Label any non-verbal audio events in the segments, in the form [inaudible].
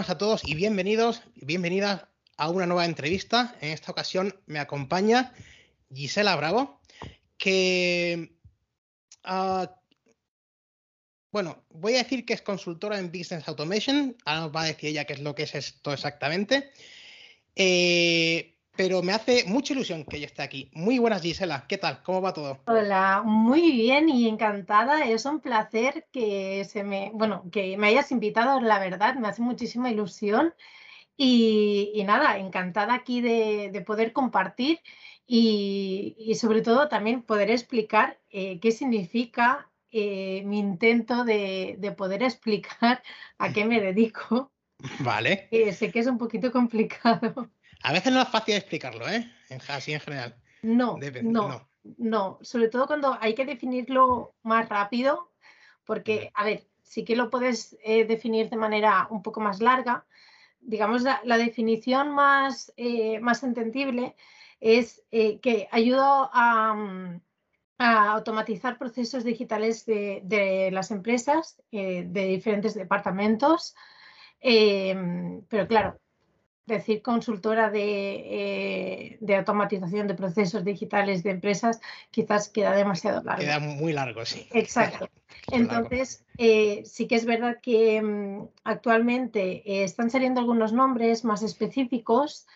buenas a todos y bienvenidos bienvenidas a una nueva entrevista. En esta ocasión me acompaña Gisela Bravo, que, uh, bueno, voy a decir que es consultora en Business Automation. Ahora nos va a decir ella qué es lo que es esto exactamente. Eh, pero me hace mucha ilusión que ella esté aquí. Muy buenas, Gisela. ¿Qué tal? ¿Cómo va todo? Hola, muy bien y encantada. Es un placer que se me, bueno, que me hayas invitado, la verdad, me hace muchísima ilusión. Y, nada, encantada aquí de, poder compartir y, sobre todo también poder explicar eh, qué significa eh, mi intento de, de, poder explicar a qué me dedico. [laughs] Vale. Eh, sé que es un poquito complicado. A veces no es fácil explicarlo, ¿eh? Así en general. No, no, no, Sobre todo cuando hay que definirlo más rápido, porque, a ver, sí que lo puedes eh, definir de manera un poco más larga. Digamos, la, definición más, eh, más entendible es eh, que ayuda a, automatizar procesos digitales de, de las empresas, de diferentes departamentos. pero claro, decir consultora eh, de, automatización de procesos digitales de empresas quizás queda demasiado largo. Queda muy largo, sí. Exacto. [laughs] Entonces, eh, sí que es verdad que mm, actualmente eh, están saliendo algunos nombres más específicos,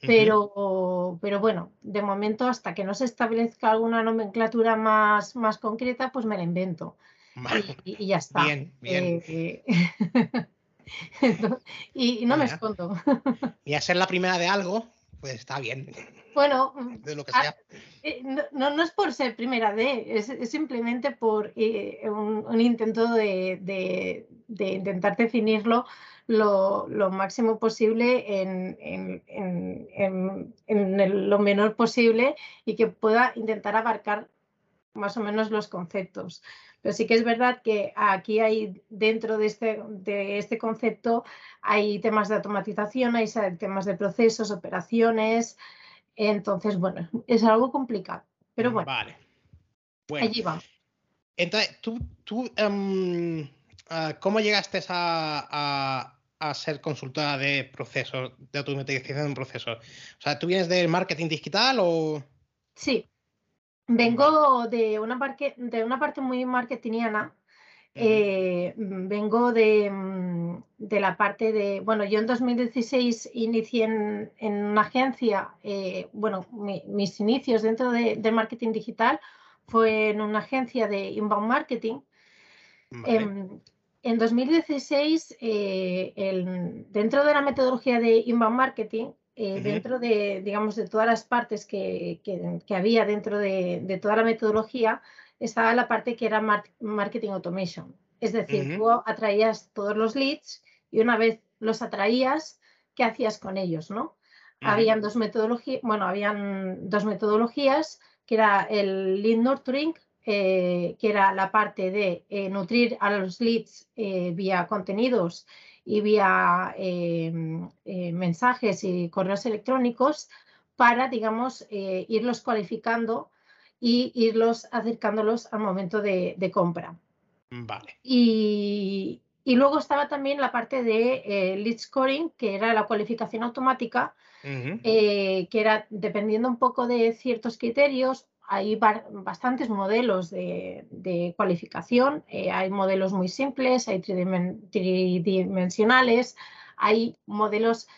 pero, pero bueno, de momento hasta que no se establezca alguna nomenclatura más, más concreta, pues me la invento. Y, ya está. Bien, bien. [laughs] [laughs] y, no me escondo. y a ser la primera de algo, pues está bien. Bueno, de lo que sea. Eh, no, no, es por ser primera de, es, simplemente por eh, un, intento de, intentar definirlo lo, máximo posible en, en, lo menor posible y que pueda intentar abarcar más o menos los conceptos. Pero sí que es verdad que aquí hay, dentro de este, de este concepto, hay temas de automatización, hay temas de procesos, operaciones. Entonces, bueno, es algo complicado. Pero bueno. Vale. Allí vamos. Entonces, tú, tú em, ah, ¿cómo llegaste a, a, ser consultora de procesos, de automatización de un proceso? O sea, ¿tú vienes del marketing digital o...? Sí, Vengo de una, parte, de una parte muy marketingiana. Eh, vengo mm, de, la parte de, bueno, yo en 2016 inicié en, una agencia, eh, bueno, mis inicios dentro de, marketing digital fue en una agencia de inbound marketing. Em, en 2016, eh, dentro de la metodología de inbound marketing, eh, dentro de, digamos, de todas las partes que, había dentro de, toda la metodología, estaba la parte que era marketing automation. Es decir, tú atraías todos los leads y una vez los atraías, ¿qué hacías con ellos? ¿no? Habían dos metodologías, bueno, habían dos metodologías, que era el lead nurturing, eh, que era la parte de eh, nutrir a los leads vía contenidos y vía em, eh, mensajes y correos electrónicos para, digamos, eh, irlos cualificando y irlos acercándolos al momento de, compra. Vale. Y, luego estaba también la parte de eh, lead scoring, que era la cualificación automática, que era dependiendo un poco de ciertos criterios, hay bastantes modelos de, cualificación, eh, hay modelos muy simples, hay tridimensionales, hay modelos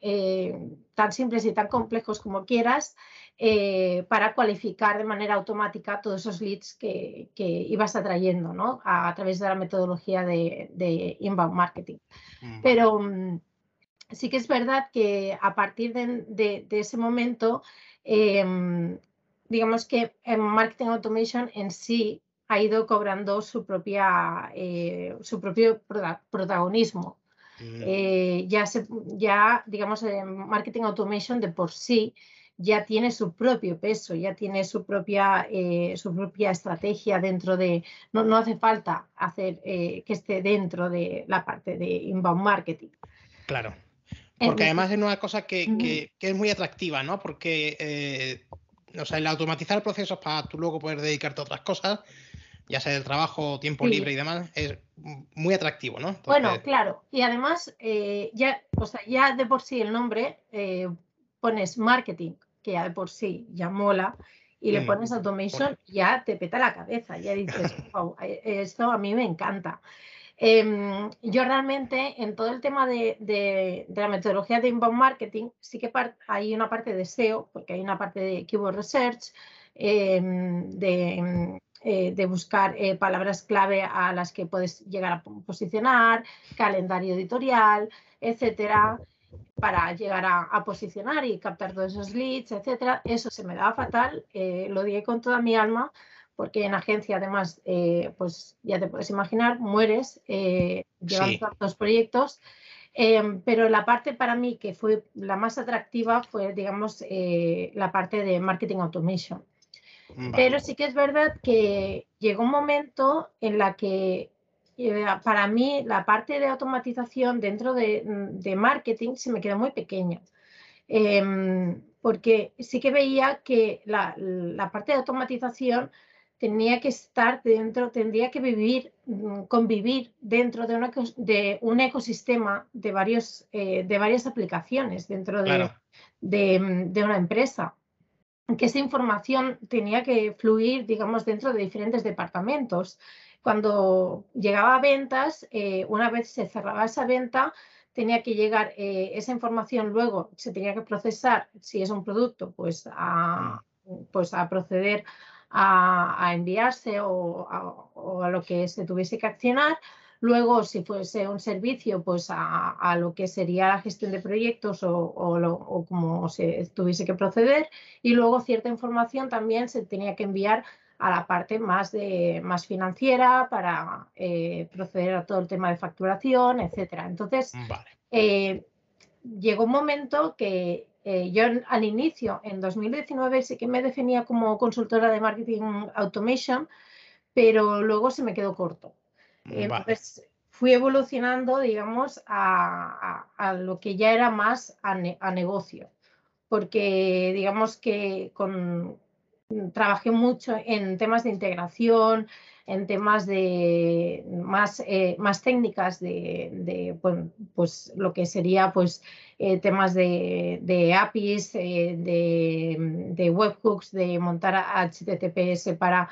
eh, tan simples y tan complejos como quieras eh, para cualificar de manera automática todos esos leads que, ibas atrayendo ¿no? a, través de la metodología de, inbound marketing. Pero mm, sí que es verdad que a partir de, ese momento em, digamos que en marketing automation en sí ha ido cobrando su, propia, eh, su propio protagonismo. Mm. Eh, ya, se, ya, digamos, en marketing automation de por sí ya tiene su propio peso, ya tiene su propia, eh, su propia estrategia dentro de, no, no hace falta hacer que esté dentro de la parte de inbound marketing. Claro, porque además es una cosa que, que, que es muy atractiva, ¿no? Porque o sea, el automatizar procesos para tú luego poder dedicarte a otras cosas, ya sea del trabajo, tiempo libre y demás, es muy atractivo, ¿no? Bueno, claro. Y además, eh, ya, o sea, ya de por sí el nombre eh, pones marketing, que ya de por sí ya mola, y le mm, pones automation, ya te peta la cabeza, ya dices, [laughs] wow, eh, esto a mí me encanta. Em, yo realmente en todo el tema de, la metodología de inbound marketing, sí que hay una parte de SEO, porque hay una parte de keyword research, em, de eh, de buscar eh, palabras clave a las que puedes llegar a posicionar, calendario editorial, etcétera, para llegar a, posicionar y captar todos esos leads, etcétera. Eso se me daba fatal, eh, lo dije con toda mi alma, porque en agencia además, pues ya te puedes imaginar, mueres llevando tantos proyectos. Em, pero la parte para mí que fue la más atractiva fue, digamos, la parte de marketing automation. Pero sí que es verdad que llegó un momento en la que eh, para mí la parte de automatización dentro de, mm, marketing se me quedó muy pequeña. Em, porque sí que veía que la, parte de automatización tenía que estar dentro, tendría que vivir, mm, convivir dentro de, de un ecosistema de, varios, eh, de varias aplicaciones dentro de, de, una empresa. Que esa información tenía que fluir, digamos, dentro de diferentes departamentos. Cuando llegaba a ventas, eh, una vez se cerraba esa venta, tenía que llegar eh, esa información, luego se tenía que procesar, si es un producto, pues a, pues a proceder a, enviarse o a, lo que se tuviese que accionar. Luego, si fuese un servicio, pues a, lo que sería la gestión de proyectos o, o, como se tuviese que proceder. Y luego cierta información también se tenía que enviar a la parte más, de, más financiera para eh, proceder a todo el tema de facturación, etcétera. Entonces, eh, llegó un momento que eh, yo al inicio, en 2019, sí que me definía como consultora de marketing automation, pero luego se me quedó corto. Entonces fui evolucionando, digamos, a, lo que ya era más a, negocio, porque digamos que con, trabajé mucho en temas de integración, en temas de más, eh, más técnicas de, pues, lo que sería pues eh, temas de, APIs, eh, de, webhooks, de montar HTTPS para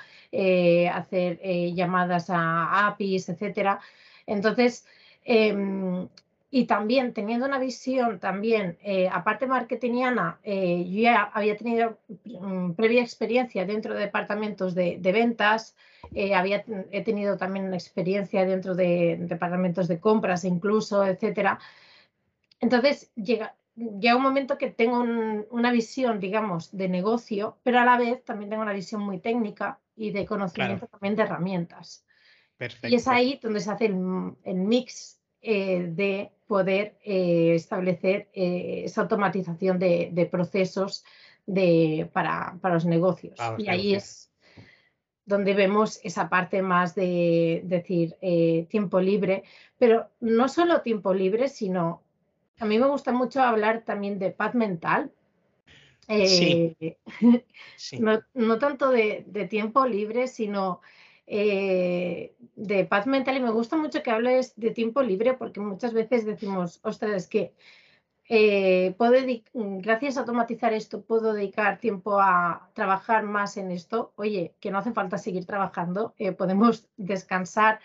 hacer llamadas a APIs, etcétera. Entonces, em, y también teniendo una visión también, aparte marketingiana, yo ya había tenido mm, previa experiencia dentro de departamentos de, de ventas, eh, había, he tenido también experiencia dentro de departamentos de compras incluso, etcétera. Entonces llega, llega un momento que tengo una visión, digamos, de negocio, pero a la vez también tengo una visión muy técnica y de conocimiento también de herramientas. Y es ahí donde se hace el, mix eh, de poder eh, establecer esa automatización de, procesos de, para, para, los negocios. y ahí es donde vemos esa parte más de decir eh, tiempo libre, pero no solo tiempo libre, sino a mí me gusta mucho hablar también de paz mental. Eh, [laughs] no, tanto de, tiempo libre, sino eh, de paz mental. Y me gusta mucho que hables de tiempo libre porque muchas veces decimos, ostras, que eh, gracias a automatizar esto, puedo dedicar tiempo a trabajar más en esto. Oye, que no hace falta seguir trabajando, eh, podemos descansar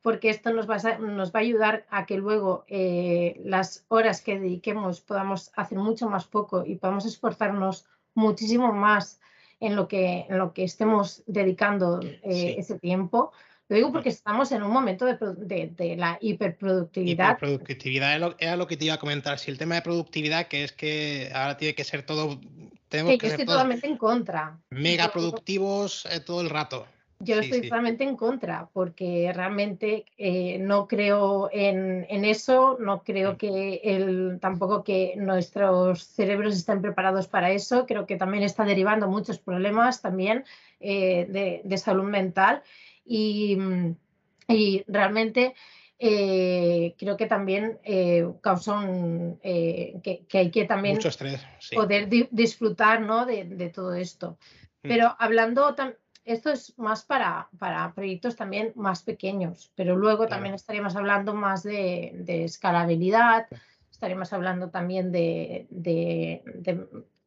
porque esto nos va, a, nos va a ayudar a que luego las horas que dediquemos podamos hacer mucho más poco y podamos esforzarnos muchísimo más en lo que, en lo que estemos dedicando ese tiempo. Lo digo porque estamos en un momento de, la hiperproductividad. Hiperproductividad era lo, que te iba a comentar. Si el tema de productividad, que es que ahora tiene que ser todo. Tenemos que, yo estoy totalmente en contra. Mega productivos eh, todo el rato. Yo estoy totalmente en contra porque realmente eh, no creo en, eso, no creo mm. que el, tampoco que nuestros cerebros estén preparados para eso. Creo que también está derivando muchos problemas también eh, de, de salud mental Mm, y, realmente eh, creo que también eh, causa eh, que, hay que también poder disfrutar ¿no? de, todo esto. Mm. Pero hablando, esto es más para, para proyectos también más pequeños, pero luego también estaríamos hablando más de, de escalabilidad, estaríamos hablando también de, de,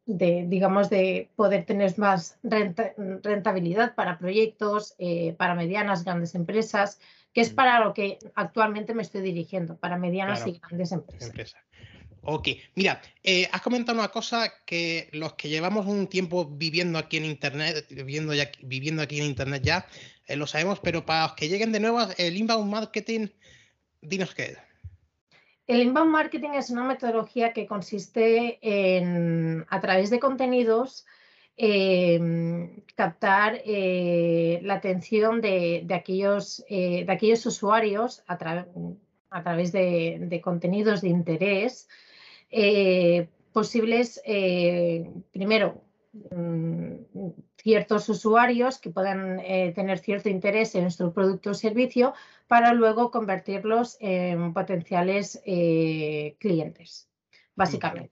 de, digamos, de poder tener más rentabilidad para proyectos, eh, para medianas, grandes empresas, que es mm. para lo que actualmente me estoy dirigiendo, para medianas y grandes empresas. Ok, mira, eh, has comentado una cosa que los que llevamos un tiempo viviendo aquí en Internet, viviendo, ya, viviendo aquí en Internet ya, eh, lo sabemos, pero para los que lleguen de nuevo, el inbound marketing, dinos qué es. El inbound marketing es una metodología que consiste en, a través de contenidos, em, captar eh, la atención de, aquellos, eh, de aquellos usuarios a, través de, contenidos de interés eh, posibles, primero, mm, ciertos usuarios que puedan tener cierto interés en nuestro producto o servicio para luego convertirlos en potenciales eh, clientes, básicamente.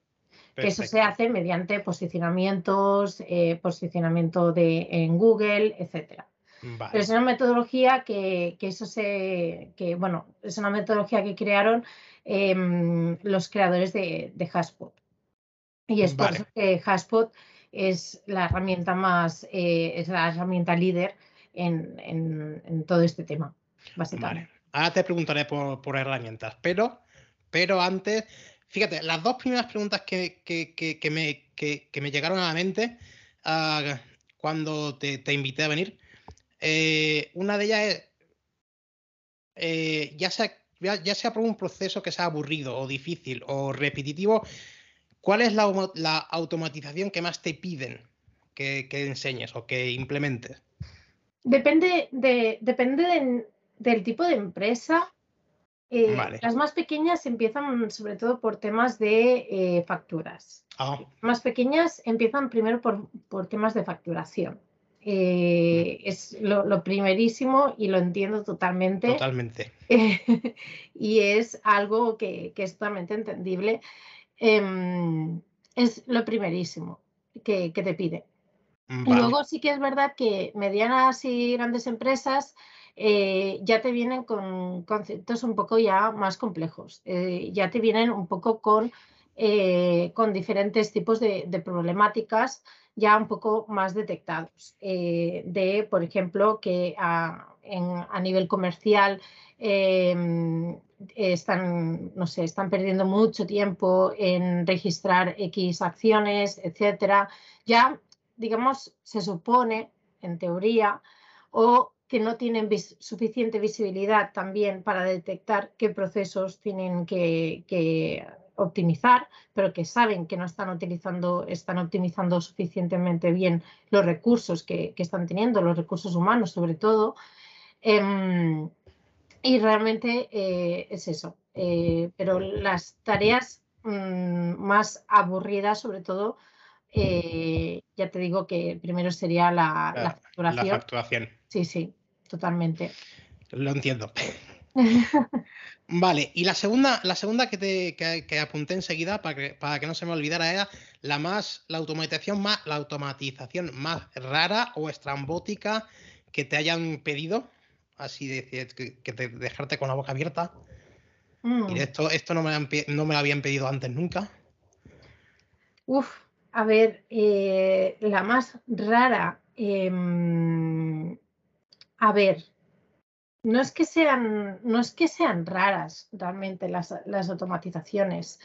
Que eso se hace mediante posicionamientos, eh, posicionamiento de, en Google, etc. Pero es una metodología que, eso se, que, bueno, es una metodología que crearon em, los creadores de, de Hashpot. Y es por eso que Hashpot es la herramienta más, eh, es la herramienta líder en todo este tema. Vale. Ahora te preguntaré por, herramientas, pero, pero antes, fíjate, las dos primeras preguntas que, me, me, llegaron a la mente ah, cuando te, invité a venir, eh, una de ellas es, eh, ya, sea, ya, sea por un proceso que sea aburrido o difícil o repetitivo, ¿cuál es la, automatización que más te piden que, enseñes o que implementes? Depende de, depende de, del tipo de empresa. Eh, las más pequeñas empiezan sobre todo por temas de eh, facturas. Ah. Más pequeñas empiezan primero por, temas de facturación. Eh, es lo, primerísimo y lo entiendo totalmente. Totalmente. [laughs] y es algo que, es totalmente entendible. Em, es lo primerísimo que, te pide. Y luego sí que es verdad que medianas y grandes empresas eh, ya te vienen con conceptos un poco ya más complejos, eh, ya te vienen un poco con, con diferentes tipos de, problemáticas ya un poco más detectados, de, por ejemplo, que a, nivel comercial em, están, no sé, están perdiendo mucho tiempo en registrar X acciones, etcétera. Ya, digamos, se supone, en teoría, o que no tienen suficiente visibilidad también para detectar qué procesos tienen que, optimizar, pero que saben que no están utilizando, están optimizando suficientemente bien los recursos que, están teniendo, los recursos humanos sobre todo. Em, y realmente eh, es eso. Eh, pero las tareas mm, más aburridas, sobre todo, eh, ya te digo que primero sería la, la, facturación. La facturación. Sí, sí totalmente. Lo entiendo. [laughs] vale, y la segunda, la segunda que, te, apunté enseguida para que, para que no se me olvidara era la más, la automatización más, la automatización más rara o estrambótica que te hayan pedido. Así de que, te, dejarte con la boca abierta. Y mm. esto, esto no, me no me lo habían pedido antes nunca. Uf, a ver, eh, la más rara. Em, a ver, no es que sean, no es que sean raras realmente las, automatizaciones.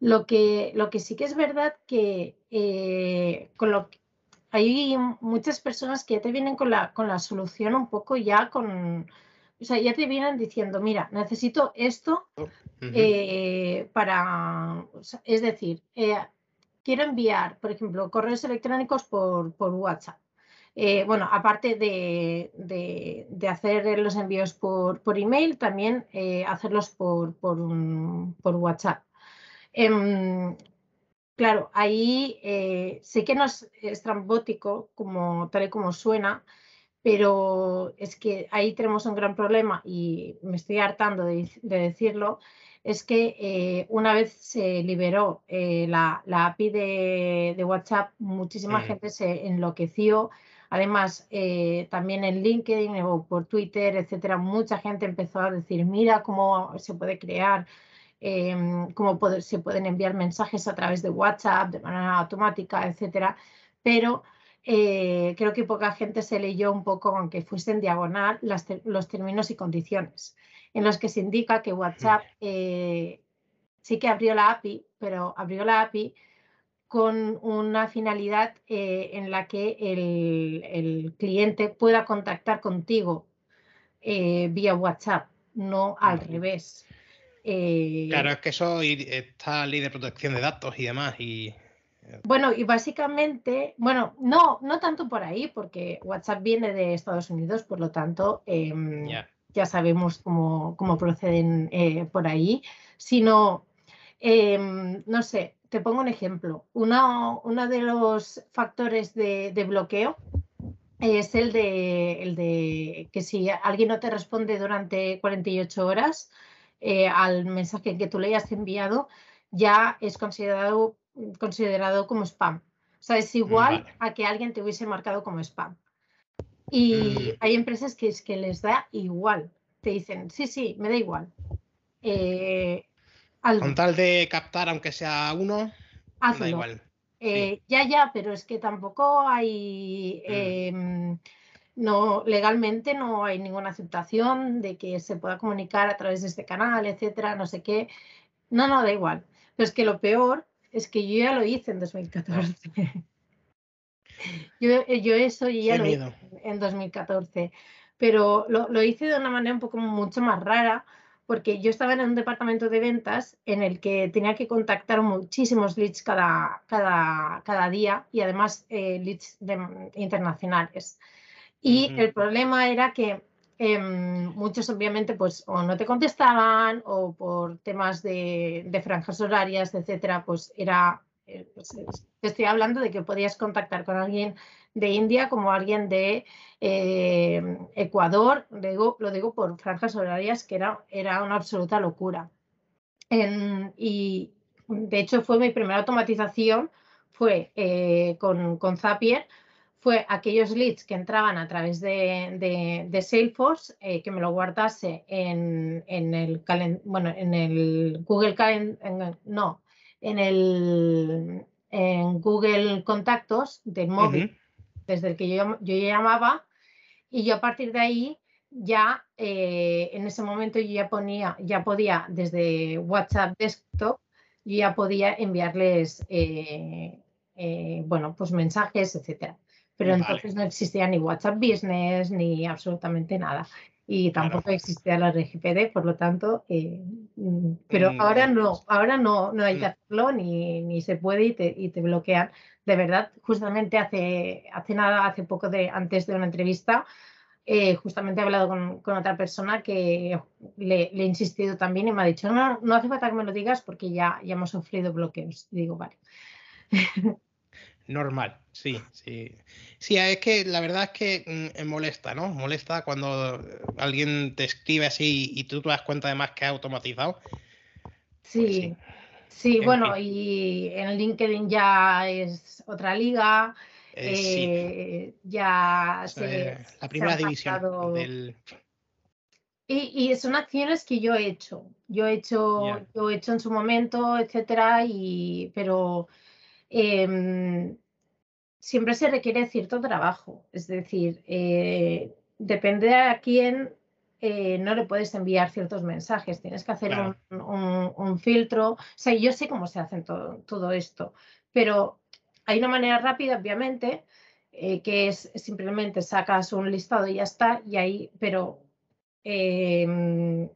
Lo que, lo que sí que es verdad que eh, con lo hay muchas personas que ya te vienen con la, con la solución un poco ya con, o sea, ya te vienen diciendo, mira, necesito esto eh, para, es decir, eh, quiero enviar, por ejemplo, correos electrónicos por, por WhatsApp. Eh, bueno, aparte de, hacer los envíos por, email, también eh, hacerlos por, WhatsApp. Em, claro, ahí eh, sé que no es estrambótico como, tal y como suena, pero es que ahí tenemos un gran problema y me estoy hartando de, decirlo, es que una vez se liberó la, API de, WhatsApp, muchísima gente se enloqueció Además, eh, también en LinkedIn o por Twitter, etcétera, mucha gente empezó a decir, mira cómo se puede crear, em, cómo se pueden enviar mensajes a través de WhatsApp de manera automática, etcétera. Pero eh, creo que poca gente se leyó un poco, aunque fuese en diagonal, los términos y condiciones, en los que se indica que WhatsApp eh, sí que abrió la API, pero abrió la API con una finalidad eh, en la que el, cliente pueda contactar contigo eh, vía WhatsApp, no al revés. Eh, claro, es que eso está ley de protección de datos y demás. Y... Bueno, y básicamente, bueno, no, no tanto por ahí, porque WhatsApp viene de Estados Unidos, por lo tanto, em, ya sabemos cómo, cómo proceden por ahí, sino, em, no sé, te pongo un ejemplo. Uno, de los factores de, bloqueo es el de, el de, que si alguien no te responde durante 48 horas eh, al mensaje que tú le hayas enviado, ya es considerado, considerado como spam. O sea, es igual a que alguien te hubiese marcado como spam. Y mm. hay empresas que es que les da igual. Te dicen, sí, sí, me da igual. Eh, con tal de captar, aunque sea uno, da igual. Eh, ya, ya, pero es que tampoco hay. Mm. Em, no, legalmente no hay ninguna aceptación de que se pueda comunicar a través de este canal, etcétera, no sé qué. No, no, da igual. Pero es que lo peor es que yo ya lo hice en 2014. [laughs] yo, yo, eso ya lo hice en 2014. Pero lo, lo hice de una manera un poco mucho más rara porque yo estaba en un departamento de ventas en el que tenía que contactar muchísimos leads cada, cada, cada día y además eh, leads internacionales. Y el problema era que em, muchos obviamente pues o no te contestaban o por temas de, de franjas horarias, etcétera, pues era, eh, pues, te estoy hablando de que podías contactar con alguien de India como alguien de eh, Ecuador, digo, lo digo por franjas horarias, que era, era una absoluta locura. y de hecho fue mi primera automatización, fue eh, con, con, Zapier, fue aquellos leads que entraban a través de, de, Salesforce, eh, que me lo guardase en, en el, bueno, en el Google Calendar, no, en el en Google Contactos del móvil desde el que yo, yo llamaba y yo a partir de ahí ya eh, en ese momento yo ya ponía, ya podía desde WhatsApp desktop, yo ya podía enviarles, eh, eh, bueno, pues mensajes, etcétera. Pero entonces no existía ni WhatsApp Business ni absolutamente nada. Y tampoco existía la RGPD, por lo tanto, mm, pero mm, ahora no, ahora no, no hay que mm. hacerlo ni, ni se puede y te, y te bloquean de verdad, justamente hace, hace nada, hace poco de, antes de una entrevista, eh, justamente he hablado con, otra persona que le, he insistido también y me ha dicho, no, no hace falta que me lo digas porque ya, ya hemos sufrido bloqueos. digo, vale. Normal, sí, sí. Sí, es que la verdad es que mm, molesta, ¿no? Molesta cuando alguien te escribe así y tú te das cuenta además que ha automatizado. Pues sí. Sí, bueno, y en LinkedIn ya es otra liga. Eh, eh, ya se, la primera división del... y, y, son acciones que yo he hecho. Yo he hecho, yo he hecho en su momento, etcétera, y pero em, siempre se requiere cierto trabajo. Es decir, eh, depende a quién eh, no le puedes enviar ciertos mensajes, tienes que hacer un, filtro. O sea, yo sé cómo se hace todo, todo esto, pero hay una manera rápida, obviamente, eh, que es simplemente sacas un listado y ya está, y ahí, pero em,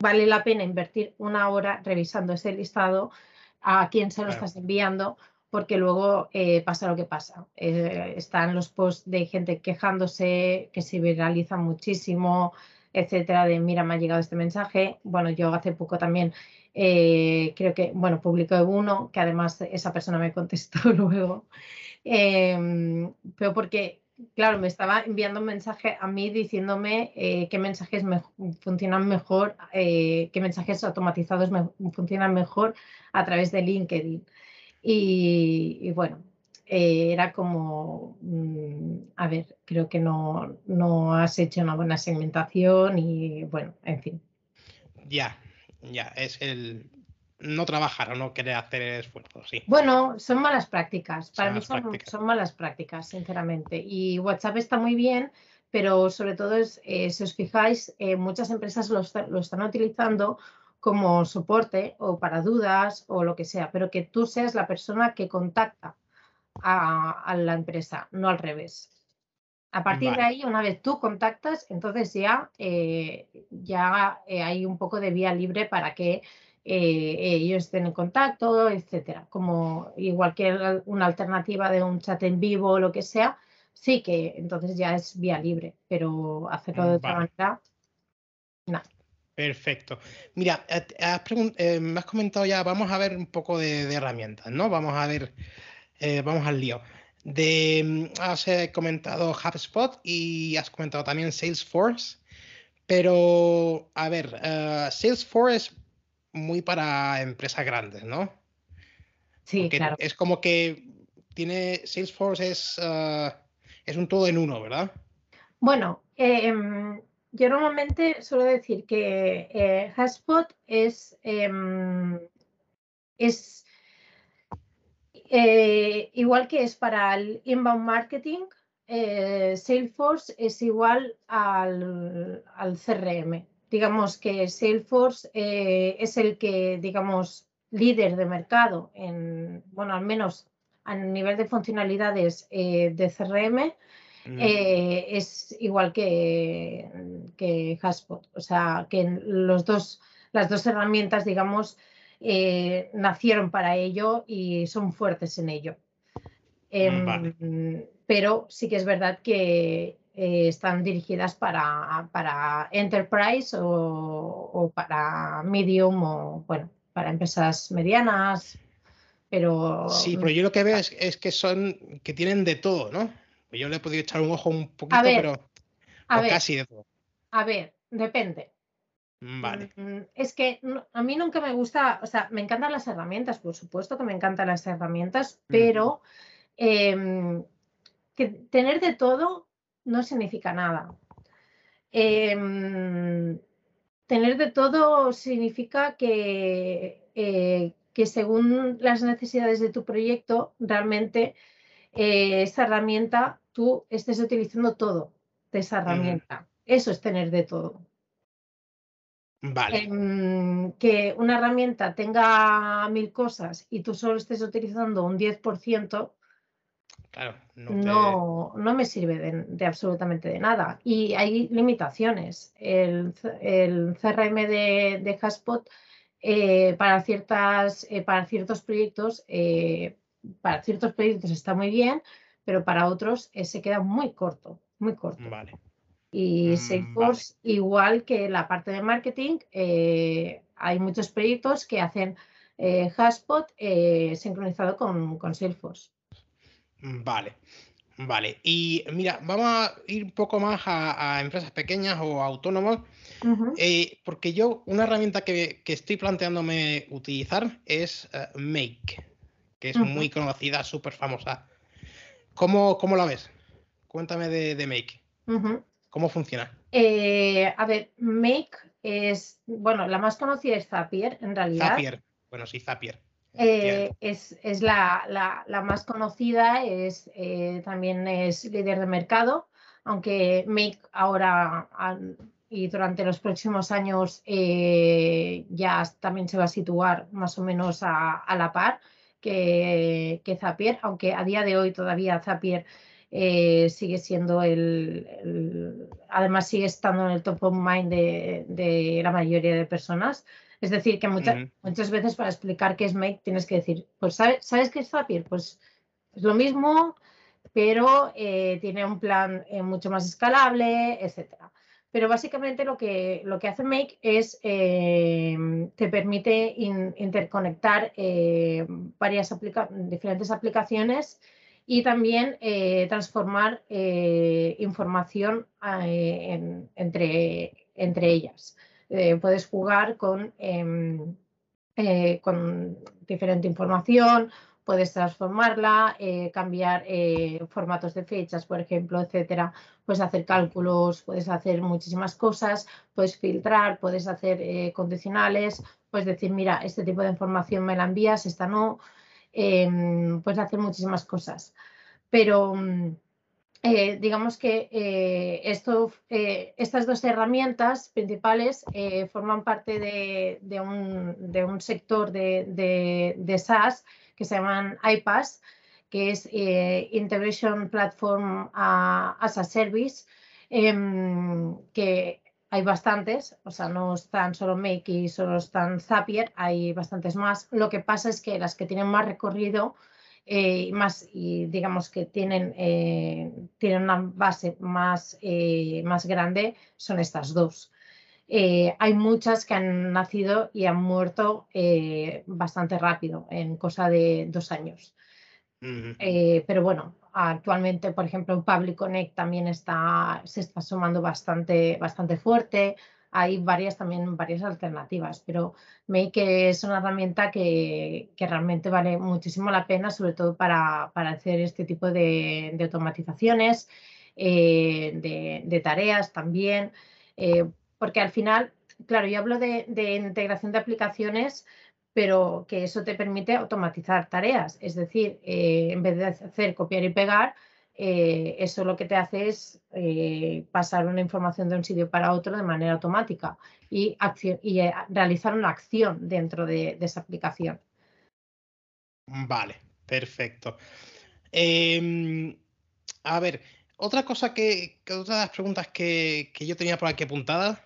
vale la pena invertir una hora revisando ese listado a quién se lo estás enviando, porque luego eh, pasa lo que pasa. están los posts de gente quejándose, que se viralizan muchísimo, etcétera, de mira, me ha llegado este mensaje. Bueno, yo hace poco también eh, creo que, bueno, publicó uno, que además esa persona me contestó [laughs] luego, em, pero porque, claro, me estaba enviando un mensaje a mí diciéndome eh, qué mensajes me funcionan mejor, eh, qué mensajes automatizados me funcionan mejor a través de LinkedIn. Y, y bueno, eh, era como, mm, a ver, creo que no, no has hecho una buena segmentación y bueno, en fin. Ya, ya, es el no trabajar o no querer hacer esfuerzo, sí. Bueno, son malas prácticas. Para mí son, malas prácticas, sinceramente. Y WhatsApp está muy bien, pero sobre todo, es, eh, si os fijáis, eh, muchas empresas lo, lo, están utilizando como soporte o para dudas o lo que sea, pero que tú seas la persona que contacta a, la empresa, no al revés. A partir de ahí, una vez tú contactas, entonces ya, eh, ya hay un poco de vía libre para que eh, ellos estén en contacto, etcétera. Como igual que una alternativa de un chat en vivo o lo que sea, sí que entonces ya es vía libre, pero hacerlo de otra manera, no. Perfecto. Mira, eh, eh, me has comentado ya, vamos a ver un poco de, herramientas, ¿no? Vamos a ver, vamos al lío. De, mm, has comentado HubSpot y has comentado también Salesforce, pero a ver, Salesforce muy para empresas grandes, ¿no? Sí, claro. Es como que tiene Salesforce es, es un todo en uno, ¿verdad? Bueno, em, yo normalmente suelo decir que eh, HubSpot es, em, es eh, igual que es para el inbound marketing, eh, Salesforce es igual al, al CRM digamos que Salesforce eh, es el que, digamos, líder de mercado en, bueno, al menos a nivel de funcionalidades de CRM, mm. eh, es igual que, que HubSpot. O sea, que los dos, las dos herramientas, digamos, nacieron para ello y son fuertes en ello. Em, pero sí que es verdad que eh, están dirigidas para, para enterprise o, para medium o, bueno, para empresas medianas, pero... Sí, pero yo lo que veo es, que son, que tienen de todo, ¿no? Yo le he podido echar un ojo un poquito, pero casi de todo. A ver, depende. Vale. Mm, es que a mí nunca me gusta, o sea, me encantan las herramientas, por supuesto que me encantan las herramientas, pero em, que tener de todo no significa nada. Em, tener de todo significa que, eh, que, según las necesidades de tu proyecto, realmente eh, esa herramienta tú estés utilizando todo de esa herramienta. Eso es tener de todo. Vale. Em, que una herramienta tenga mil cosas y tú solo estés utilizando un 10%, Claro, no, no, me sirve de, absolutamente de nada. Y hay limitaciones. El, CRM de, de Haspot eh, para, ciertas, eh, para ciertos proyectos, eh, para ciertos proyectos está muy bien, pero para otros se queda muy corto, muy corto. Vale. Y mm, Salesforce, igual que la parte de marketing, hay muchos proyectos que hacen Haspot sincronizado con, con Salesforce. Vale, vale. Y mira, vamos a ir un poco más a, empresas pequeñas o autónomos, eh, porque yo una herramienta que, estoy planteándome utilizar es eh, Make, que es muy conocida, súper famosa. ¿Cómo, ¿Cómo, la ves? Cuéntame de, Make. ¿Cómo funciona? Eh, a ver, Make es, bueno, la más conocida es Zapier, en realidad. Zapier, bueno, sí, Zapier. Eh, es, la, más conocida, es, eh, también es líder de mercado, aunque Make ahora y durante los próximos años eh, ya también se va a situar más o menos a, la par que, que, Zapier, aunque a día de hoy todavía Zapier sigue siendo el, además sigue estando en el top of mind de la mayoría de personas. Es decir, que muchas, muchas veces para explicar qué es Make tienes que decir, pues ¿sabes, ¿sabes qué es Zapier? Pues es lo mismo, pero eh, tiene un plan eh, mucho más escalable, etcétera. Pero básicamente lo que, lo que hace Make es, eh, te permite interconectar varias diferentes aplicaciones y también transformar información entre, entre ellas. Eh, puedes jugar con, em, eh, con diferente información, puedes transformarla, eh, cambiar eh, formatos de fechas, por ejemplo, etcétera. Puedes hacer cálculos, puedes hacer muchísimas cosas, puedes filtrar, puedes hacer eh, condicionales, puedes decir, mira, este tipo de información me la envías, esta no. Em, puedes hacer muchísimas cosas. Pero mm, digamos que esto, estas dos herramientas principales forman parte de, un, sector de, de, de SaaS que se llaman iPaaS, que es eh, Integration Platform as a Service, em, que hay bastantes, o sea, no están solo Make y solo están Zapier, hay bastantes más. Lo que pasa es que las que tienen más recorrido eh, más, y digamos que tienen, eh, tienen una base más, más grande son estas dos. Eh, hay muchas que han nacido y han muerto eh, bastante rápido, en cosa de dos años. Eh, pero bueno, actualmente, por ejemplo, Public Connect también está, se está sumando bastante, bastante fuerte. Hay varias también, varias alternativas, pero Make es una herramienta que, realmente vale muchísimo la pena, sobre todo para, hacer este tipo de, automatizaciones, de, tareas también porque al final, claro, yo hablo de, integración de aplicaciones, pero que eso te permite automatizar tareas. Es decir, eh, en vez de hacer copiar y pegar, eh, eso lo que te hace es eh, pasar una información de un sitio para otro de manera automática y, realizar una acción dentro de, esa aplicación. Vale, perfecto. Em, a ver, otra cosa que, otra de las preguntas que, que, yo tenía por aquí apuntadas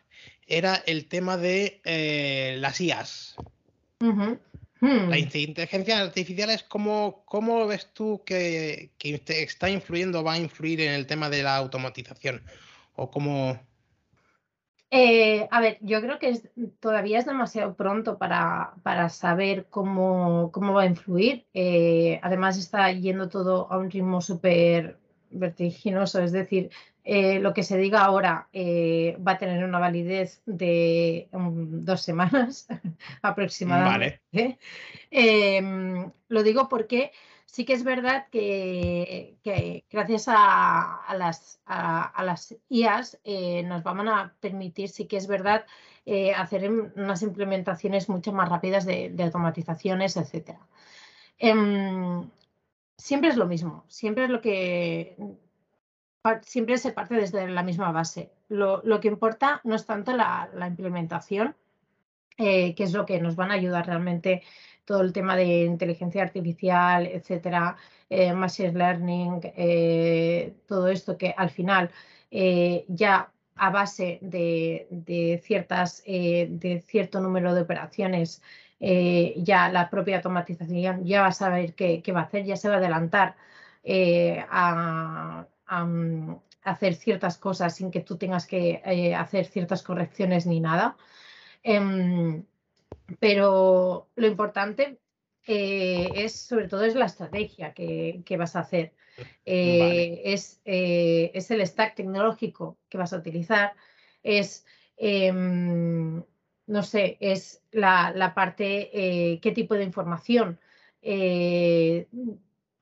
era el tema de eh, las IAS. La hmm. inteligencia artificial es cómo, cómo ves tú que, está influyendo, va a influir en el tema de la automatización o cómo... Eh, a ver, yo creo que todavía es demasiado pronto para, para saber cómo, cómo, va a influir. Eh, además está yendo todo a un ritmo súper vertiginoso, es decir, eh, lo que se diga ahora eh, va a tener una validez de um, dos semanas [laughs] aproximadamente. Em, lo digo porque sí que es verdad que, gracias a, las, a, las, IAS eh, nos van a permitir, sí que es verdad, hacer unas implementaciones mucho más rápidas de, automatizaciones, etc. Em, siempre es lo mismo, siempre es lo que siempre se parte desde la misma base. Lo, que importa no es tanto la, implementación, eh, que es lo que nos van a ayudar realmente todo el tema de inteligencia artificial, etcétera, eh, machine learning, eh, todo esto que al final ya a base de, ciertas, de cierto número de operaciones, ya la propia automatización ya va a saber qué, qué va a hacer, ya se va a adelantar a hacer ciertas cosas sin que tú tengas que eh, hacer ciertas correcciones ni nada. Em, pero lo importante eh, es sobre todo es la estrategia que, vas a hacer. Eh, es, es, el stack tecnológico que vas a utilizar, es, em, no sé, es la, parte, qué tipo de información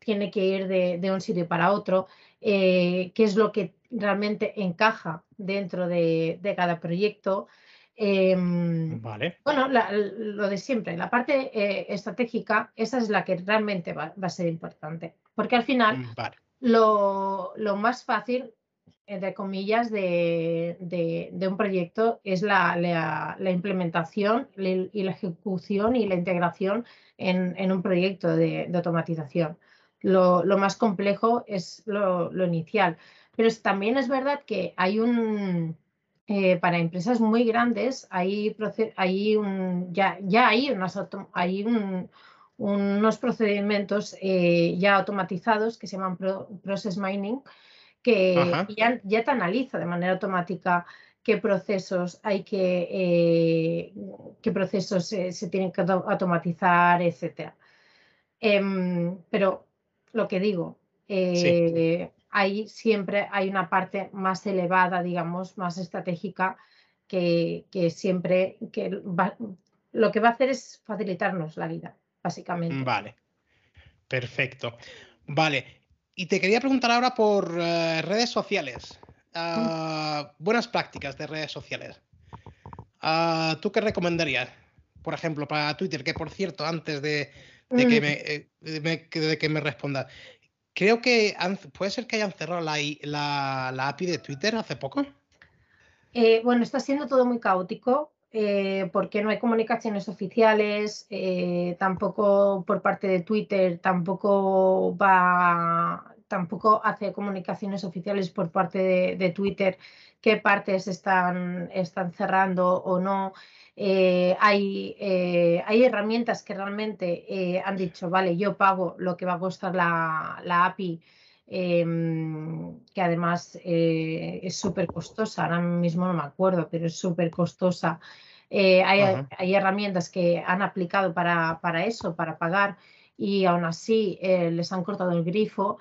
tiene que ir de, un sitio para otro, eh, qué es lo que realmente encaja dentro de, cada proyecto. Em, vale. Bueno, lo de siempre, la parte eh, estratégica, esa es la que realmente va, a ser importante, porque al final mm, lo, más fácil, entre comillas, de, un proyecto es la, implementación y la ejecución y la integración en, un proyecto de automatización lo, más complejo es lo, inicial. Pero también es verdad que hay un, eh, para empresas muy grandes, hay, hay un, ya, ya hay, unas, hay unos procedimientos eh, ya automatizados que se llaman Process Mining, que ya, ya, te analiza de manera automática qué procesos hay que, eh, qué procesos se tienen que automatizar, etc. Em, pero lo que digo, eh, ahí siempre hay una parte más elevada, digamos, más estratégica, que, siempre que lo que va a hacer es facilitarnos la vida, básicamente. Vale. Perfecto. Vale. Y te quería preguntar ahora por eh, redes sociales. Ah, buenas prácticas de redes sociales. Ah, ¿Tú qué recomendarías? Por ejemplo, para Twitter, que por cierto, antes de, que, me, eh, de que me responda, creo que puede ser que hayan cerrado la, la, API de Twitter hace poco. Eh, bueno, está siendo todo muy caótico. Eh, porque no hay comunicaciones oficiales, eh, tampoco por parte de Twitter, tampoco va, tampoco hace comunicaciones oficiales por parte de, Twitter qué partes están, están cerrando o no. Eh, hay, hay, herramientas que realmente han dicho, vale, yo pago lo que va a costar la API, em, que además es súper costosa, ahora mismo no me acuerdo, pero es súper costosa. Eh, hay, herramientas que han aplicado para, eso, para pagar, y aún así eh, les han cortado el grifo.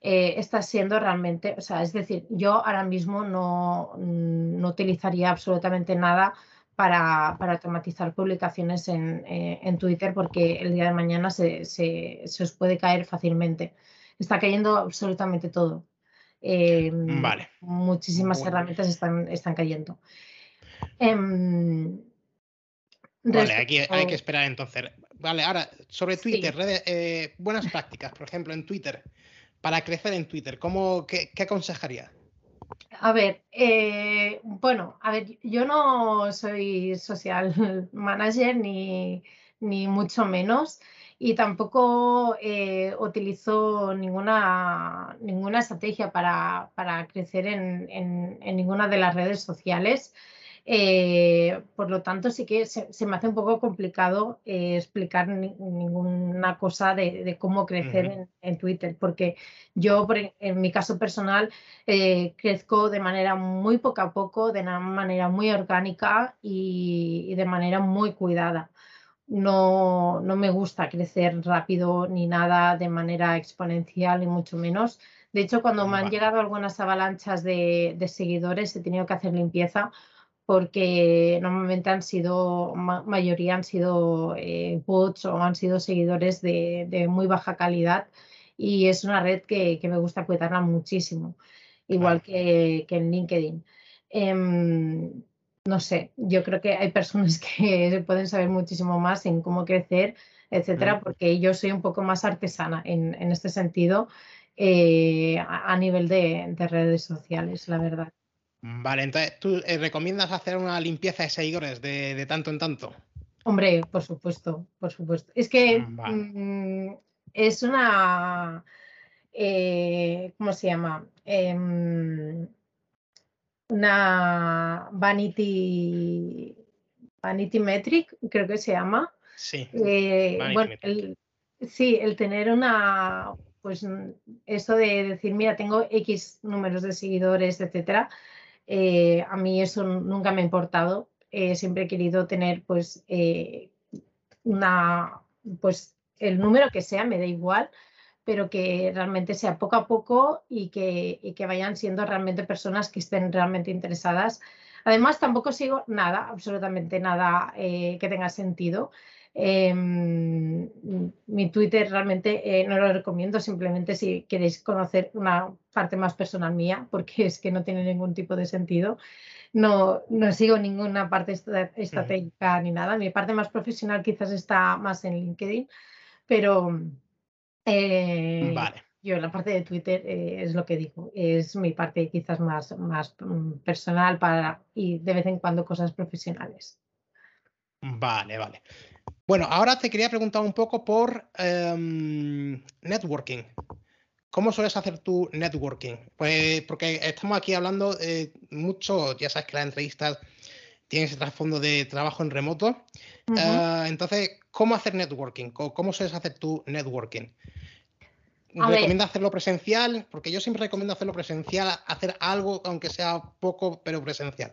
Eh, está siendo realmente, o sea, es decir, yo ahora mismo no, no utilizaría absolutamente nada para, automatizar publicaciones en, Twitter porque el día de mañana se, os puede caer fácilmente. Está cayendo absolutamente todo. vale. Muchísimas herramientas están, están cayendo. Em, vale, aquí hay que esperar entonces. Vale, ahora, sobre Twitter, eh, buenas prácticas, por ejemplo, en Twitter, para crecer en Twitter, ¿cómo, qué, aconsejaría? A ver, eh, bueno, a ver, yo no soy social [laughs] manager ni, mucho menos y tampoco eh, utilizo ninguna, ninguna estrategia para, crecer en, ninguna de las redes sociales. Eh, por lo tanto, sí que se, me hace un poco complicado eh, explicar ninguna cosa de, cómo crecer en, Twitter, porque yo, en mi caso personal, eh, crezco de manera muy poco a poco, de una manera muy orgánica y, de manera muy cuidada. No, no, me gusta crecer rápido ni nada de manera exponencial, ni mucho menos. De hecho, cuando me han llegado algunas avalanchas de, de seguidores, he tenido que hacer limpieza porque normalmente han sido, mayoría han sido eh, bots o han sido seguidores de, muy baja calidad y es una red que, me gusta cuidarla muchísimo, igual que, en LinkedIn. Em, no sé, yo creo que hay personas [laughs] que pueden saber muchísimo más en cómo crecer, etcétera, porque yo soy un poco más artesana en, este sentido eh, a, nivel de redes sociales, la verdad. Vale, entonces, ¿tú eh, recomiendas hacer una limpieza de seguidores de, tanto en tanto? Hombre, por supuesto, por supuesto. Es que mm, mm, es una, eh, ¿cómo se llama? Una vanity, vanity metric, creo que se llama. Sí. Eh, bueno, sí, el tener una, pues eso de decir, mira, tengo X números de seguidores, etcétera, eh, a mí eso nunca me ha importado. Eh, siempre he querido tener pues eh, una pues el número que sea, me da igual, pero que realmente sea poco a poco y que, y que vayan siendo realmente personas que estén realmente interesadas. Además, tampoco sigo nada, absolutamente nada que tenga sentido. Em, mi Twitter realmente eh, no lo recomiendo, simplemente si queréis conocer una parte más personal mía, porque es que no tiene ningún tipo de sentido. No, no sigo ninguna parte estratégica ni nada. Mi parte más profesional quizás está más en LinkedIn, pero eh, yo la parte de Twitter eh, es lo que digo, es mi parte quizás más, más mm, personal para, y de vez en cuando cosas profesionales. Vale, vale. Bueno, ahora te quería preguntar un poco por em, networking. ¿Cómo sueles hacer tu networking? Pues porque estamos aquí hablando eh, mucho, ya sabes que las entrevistas tienen ese trasfondo de trabajo en remoto. Eh, entonces, ¿cómo hacer networking? ¿Cómo, sueles hacer tu networking? ¿Recomiendas hacerlo presencial? Porque yo siempre recomiendo hacerlo presencial, hacer algo, aunque sea poco, pero presencial.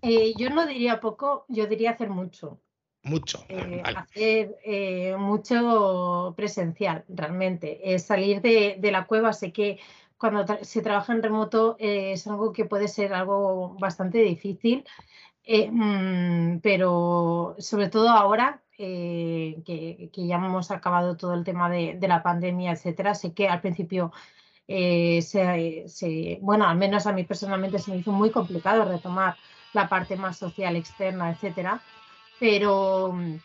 Eh, yo no diría poco, yo diría hacer mucho. Mucho. Eh, hacer eh, mucho presencial, realmente. salir de, la cueva, sé que cuando se trabaja en remoto eh, es algo que puede ser algo bastante difícil, Mm, pero sobre todo ahora que, que, ya hemos acabado todo el tema de, la pandemia, etcétera, sé que al principio se, bueno, al menos a mí personalmente se me hizo muy complicado retomar la parte más social externa, etcétera, pero mm,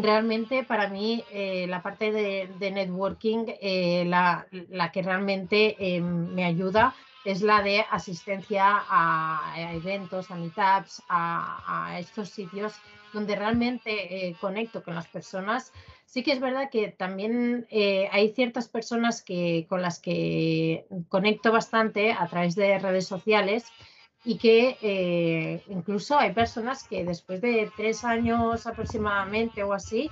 realmente para mí eh, la parte de, networking, eh, la, que realmente eh, me ayuda es la de asistencia a, eventos, a meetups, a, estos sitios donde realmente conecto con las personas. Sí que es verdad que también hay ciertas personas que, con las que conecto bastante a través de redes sociales y que eh, incluso hay personas que después de tres años aproximadamente o así,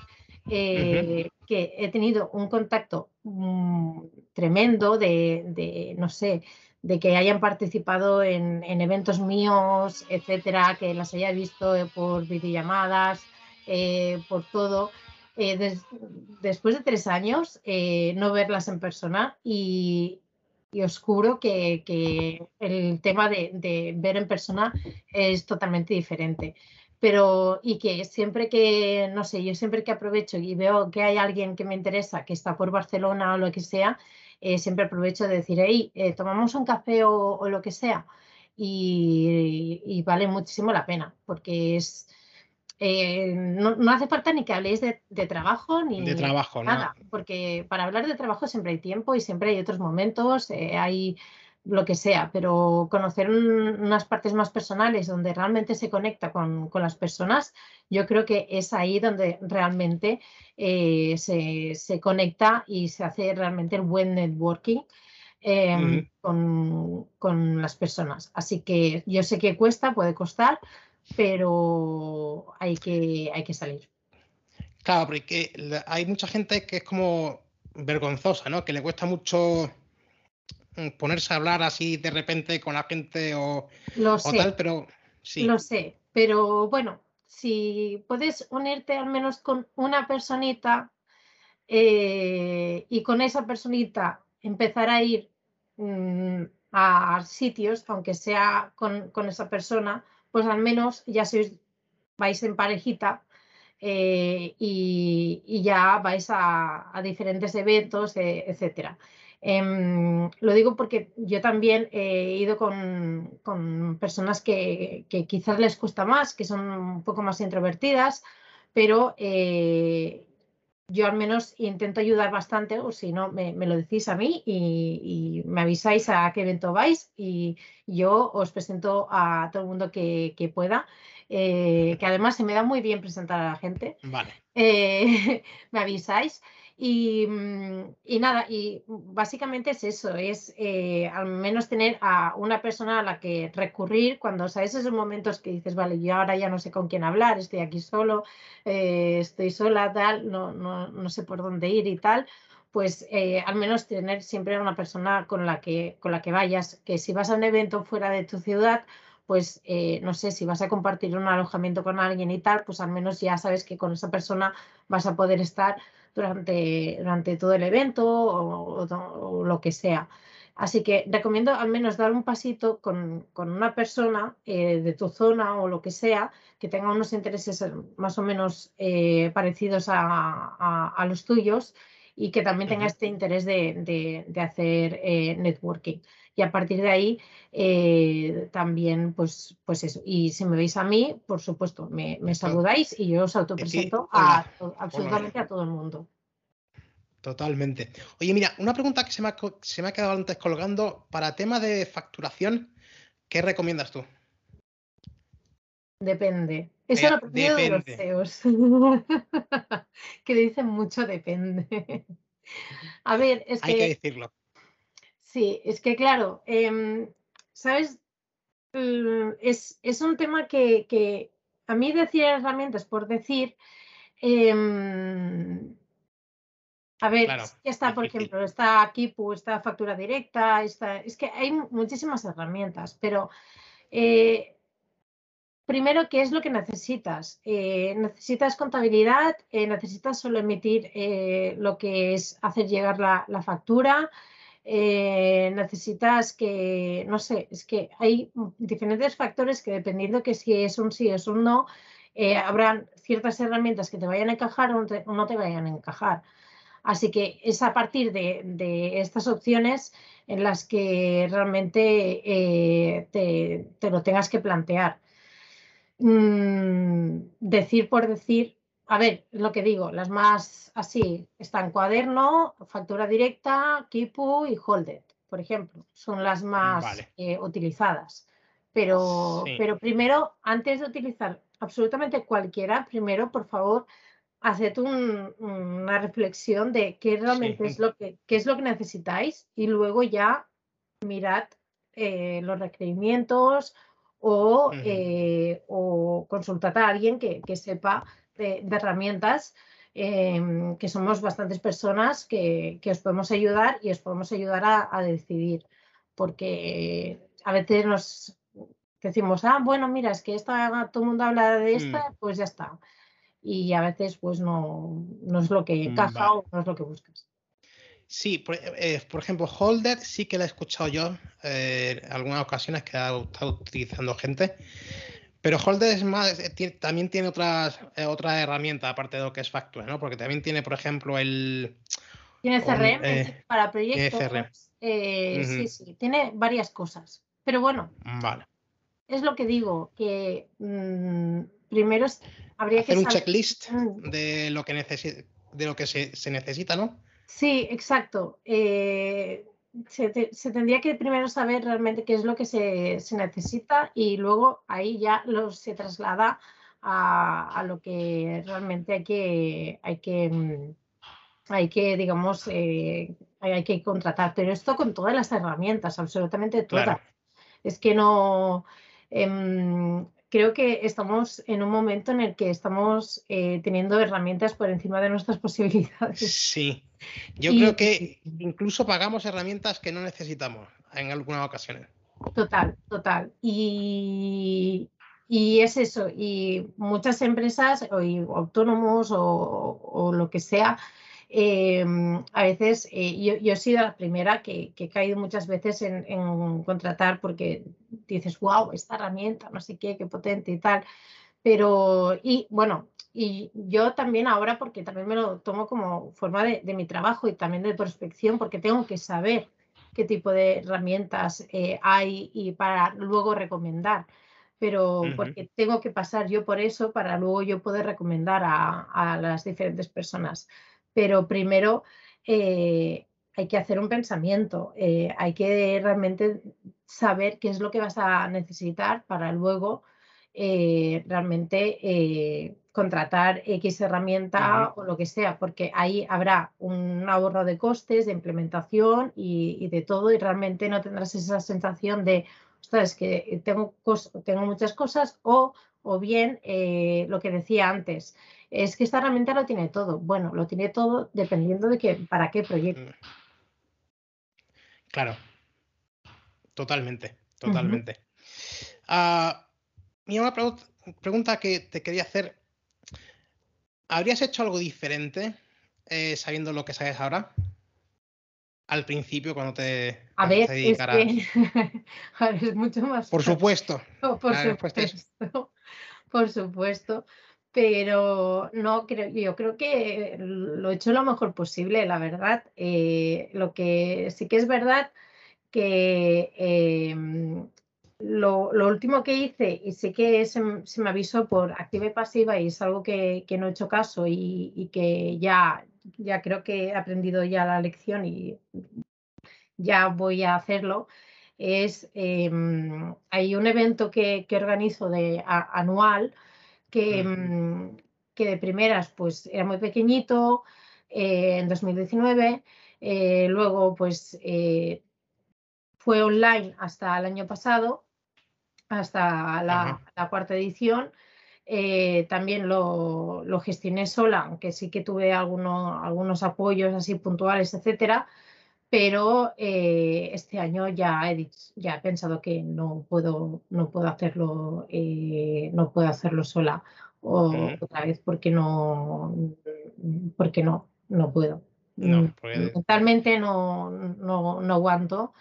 eh, que he tenido un contacto mm, tremendo de, no sé, de que hayan participado en, eventos míos, etcétera, que las haya visto por videollamadas, eh, por todo. después de tres años, no verlas en persona y, y oscuro que, que el tema de, ver en persona es totalmente diferente. Pero, y que siempre que, no sé, yo siempre que aprovecho y veo que hay alguien que me interesa, que está por Barcelona o lo que sea, eh, siempre aprovecho de decir, hey, eh, tomamos un café o, lo que sea. Y, vale muchísimo la pena, porque es, eh, no, hace falta ni que habléis de, trabajo ni de trabajo, nada, porque para hablar de trabajo siempre hay tiempo y siempre hay otros momentos, eh, hay lo que sea, pero conocer unas partes más personales donde realmente se conecta con, las personas, yo creo que es ahí donde realmente eh, se, conecta y se hace realmente el buen networking. Em, con, con las personas. Así que yo sé que cuesta, puede costar, pero hay que, hay que salir. Claro, porque hay mucha gente que es como vergonzosa, ¿no? Que le cuesta mucho mm, ponerse a hablar así de repente con la gente o, Lo sé. tal, pero sí. Lo sé, pero bueno, si puedes unirte al menos con una personita eh, y con esa personita empezar a ir mm, a sitios, aunque sea con, con esa persona, pues al menos ya sois, vais en parejita eh, y, ya vais a, diferentes eventos, eh, etcétera. Em, lo digo porque yo también he ido con, personas que, quizás les cuesta más, que son un poco más introvertidas, pero eh, yo al menos intento ayudar bastante, o si no, me, lo decís a mí y, me avisáis a qué evento vais y yo os presento a todo el mundo que, pueda. Eh, que además se me da muy bien presentar a la gente. Vale. Eh, [laughs] me avisáis. Mm, y, nada, y básicamente es eso, es eh, al menos tener a una persona a la que recurrir cuando sabes esos momentos que dices, vale, yo ahora ya no sé con quién hablar, estoy aquí solo, eh, estoy sola, tal, no, no, no, sé por dónde ir y tal, pues eh, al menos tener siempre una persona con la, que, con la que vayas, que si vas a un evento fuera de tu ciudad, pues no sé, si vas a compartir un alojamiento con alguien y tal, pues al menos ya sabes que con esa persona vas a poder estar durante, durante todo el evento o, lo que sea. Así que recomiendo al menos dar un pasito con, una persona eh, de tu zona o lo que sea que tenga unos intereses más o menos eh, parecidos a, los tuyos y que también tenga este interés de, hacer eh, networking y a partir de ahí eh, también, pues, pues eso. Y si me veis a mí, por supuesto, me, saludáis y yo os autopresento a, absolutamente a todo el mundo. Totalmente. Oye, mira, una pregunta que se me, ha, se me ha quedado antes colgando. Para tema de facturación, ¿qué recomiendas tú? Depende. Eso lo primero de los CEOs. [laughs] que dicen mucho depende. [laughs] A ver, es que. Hay que decirlo. Sí, es que claro, em, ¿sabes? Mm, es, un tema que, a mí decir herramientas por decir, em, a ver, está, por ejemplo, está Kipu, está factura directa, está, es que hay muchísimas herramientas, pero eh, primero, ¿qué es lo que necesitas? Eh, necesitas contabilidad, eh, necesitas solo emitir lo que es hacer llegar la factura, eh, necesitas que, no sé, es que hay diferentes factores que dependiendo que si es un sí o es un no, eh, habrán ciertas herramientas que te vayan a encajar o no te, vayan a encajar. Así que es a partir de, estas opciones en las que realmente eh, te, lo tengas que plantear. Mm, decir por decir, a ver, lo que digo, las más así están cuaderno, factura directa, Kipu y Holded, por ejemplo, son las más eh, utilizadas. Pero, pero primero, antes de utilizar absolutamente cualquiera, primero, por favor, haced una reflexión de qué realmente es lo que, qué es lo que necesitáis y luego ya mirad eh, los requerimientos o, eh, o, consultad a alguien que, que sepa de, herramientas, em, que somos bastantes personas que, que, os podemos ayudar y os podemos ayudar a, decidir, porque a veces nos decimos, ah, bueno, mira, es que esta, todo el mundo habla de esta, mm. pues ya está. Y a veces pues no, no es lo que mm, encaja o no es lo que buscas. Sí, por, eh, ejemplo, Holder sí que la he escuchado yo eh, en algunas ocasiones que ha estado utilizando gente. Pero Holder es más, eh, también tiene otras, eh, otra herramienta aparte de lo que es Facture, ¿no? Porque también tiene, por ejemplo, el. Tiene CRM eh, para proyectos. Sí, sí, tiene varias cosas. Pero bueno. Vale. Es lo que digo, que mm, primero habría Hacer que. un checklist mm. de lo que, de lo que se, se necesita, ¿no? Sí, exacto. Eh, se, tendría que primero saber realmente qué es lo que se, necesita y luego ahí ya lo, se traslada a, lo que realmente hay que, hay que, mm, hay que digamos, eh, hay, que contratar. Pero esto con todas las herramientas, absolutamente todas. Es que no... Em, creo que estamos en un momento en el que estamos eh, teniendo herramientas por encima de nuestras [laughs] posibilidades. Sí, yo creo que incluso pagamos herramientas que no necesitamos en algunas ocasiones. Total, total. Y, es eso, y muchas empresas o autónomos o, lo que sea, em, a veces eh, yo, yo, he sido la primera que, he caído muchas veces en, en, contratar porque dices, wow, esta herramienta, no sé qué, qué potente y tal. Pero, y bueno, y yo también ahora, porque también me lo tomo como forma de, mi trabajo y también de prospección, porque tengo que saber qué tipo de herramientas eh, hay y para luego recomendar. Pero porque tengo que pasar yo por eso para luego yo poder recomendar a, las diferentes personas. Pero primero eh, hay que hacer un pensamiento, eh, hay que realmente saber qué es lo que vas a necesitar para luego realmente contratar X herramienta o lo que sea, porque ahí habrá un ahorro de costes, de implementación y, de todo, y realmente no tendrás esa sensación de, ostras, que tengo, tengo muchas cosas, o, o bien eh, lo que decía antes, es que esta herramienta lo tiene todo. Bueno, lo tiene todo dependiendo de que, para qué proyecto. Mm. Claro, totalmente, totalmente. Uh, una pregunta que te quería hacer ¿Habrías hecho algo diferente eh, sabiendo lo que sabes ahora? Al principio, cuando te. A ver, es, que... [laughs] es mucho más. Por supuesto. por supuesto. Por supuesto. Pero no creo, yo creo que lo he hecho lo mejor posible, la verdad. Eh, lo que sí que es verdad que em, lo, último que hice, y sé que se, me avisó por activa y pasiva y es algo que, no he hecho caso y, que ya, ya creo que he aprendido ya la lección y ya voy a hacerlo, es, em, hay un evento que, organizo de, anual que, em, que, de primeras pues era muy pequeñito eh, en 2019, eh, luego pues eh, fue online hasta el año pasado hasta la, cuarta edición. También lo, gestioné sola, aunque sí que tuve algunos, algunos apoyos así puntuales, etcétera. Pero eh, este año ya he, ya he pensado que no puedo, no puedo hacerlo, eh, no puedo hacerlo sola o, otra vez porque no, porque no, no puedo. No, mm, Mentalmente no, no, no aguanto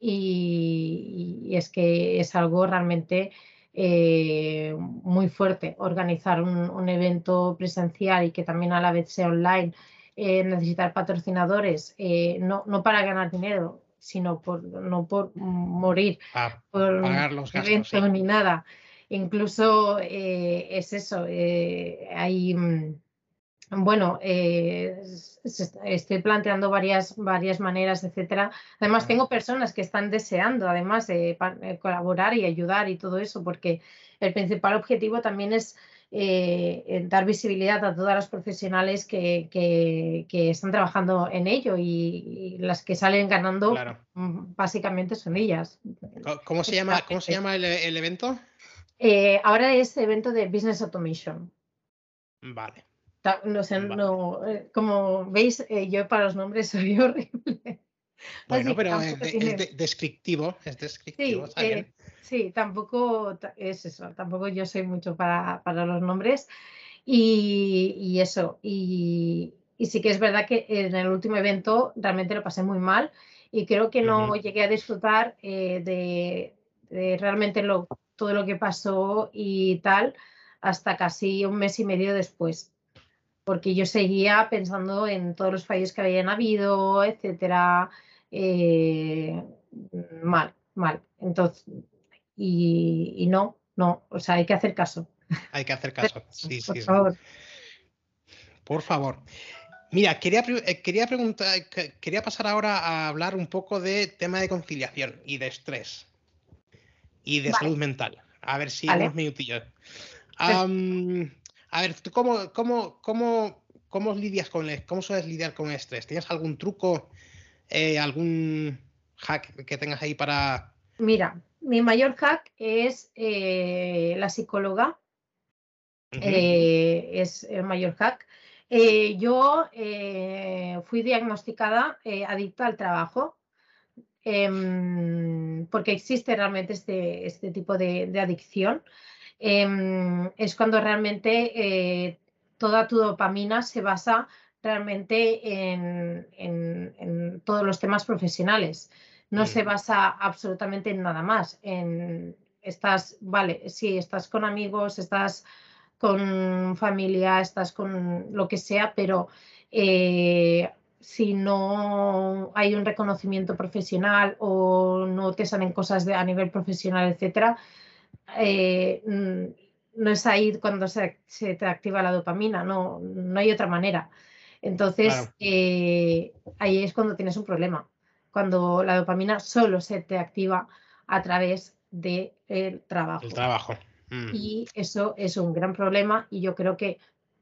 y, es que es algo realmente eh, muy fuerte organizar un, evento presencial y que también a la vez sea online, eh, necesitar patrocinadores, eh, no, no para ganar dinero, sino por no por morir, por pagar los gastos, ni nada. Incluso es eso, hay mm, bueno, eh, estoy planteando varias, varias maneras, etcétera. Además, tengo personas que están deseando, además, de eh, colaborar y ayudar y todo eso, porque el principal objetivo también es eh, dar visibilidad a todas las profesionales que, están trabajando en ello y, las que salen ganando mm, básicamente son ellas. ¿Cómo se llama, ¿cómo se llama el, el evento? ahora es evento de Business Automation. Vale. No sé, no, eh, como veis, eh, yo para los nombres [laughs] soy horrible. Bueno, pero es, descriptivo, es descriptivo, eh, sí, tampoco es eso, tampoco yo soy mucho para, los nombres. Y, eso, y, sí que es verdad que en el último evento realmente lo pasé muy mal y creo que no llegué a disfrutar de, realmente lo, todo lo que pasó y tal hasta casi un mes y medio después porque yo seguía pensando en todos los fallos que habían habido, etcétera, eh, mal, mal. Entonces, y, no, no, o sea, hay que hacer caso. Hay que hacer caso, [laughs] sí, Por favor. Por favor. Mira, quería, eh, quería preguntar, quería pasar ahora a hablar un poco de tema de conciliación y de estrés y de salud mental. A ver si unos minutillos. A ver, cómo, cómo, cómo, cómo lidias con el, cómo sueles lidiar con el estrés? ¿Tienes algún truco, eh, algún hack que tengas ahí para. Mira, mi mayor hack es eh, la psicóloga. Eh, es el mayor hack. yo fui diagnosticada adicta al trabajo em, porque existe realmente este, este tipo de adicción. Em, es cuando realmente eh, toda tu dopamina se basa realmente en, todos los temas profesionales. No se mm. basa absolutamente en nada más. En, estás, vale, sí, estás con amigos, estás con familia, estás con lo que sea, pero eh, si no hay un reconocimiento profesional o no te salen cosas a nivel profesional, etcétera, eh, no es ahí cuando se, te activa la dopamina, no, no hay otra manera. Entonces, eh, ahí es cuando tienes un problema, cuando la dopamina solo se te activa a través del trabajo. El trabajo. Mm. Y eso es un gran problema y yo creo que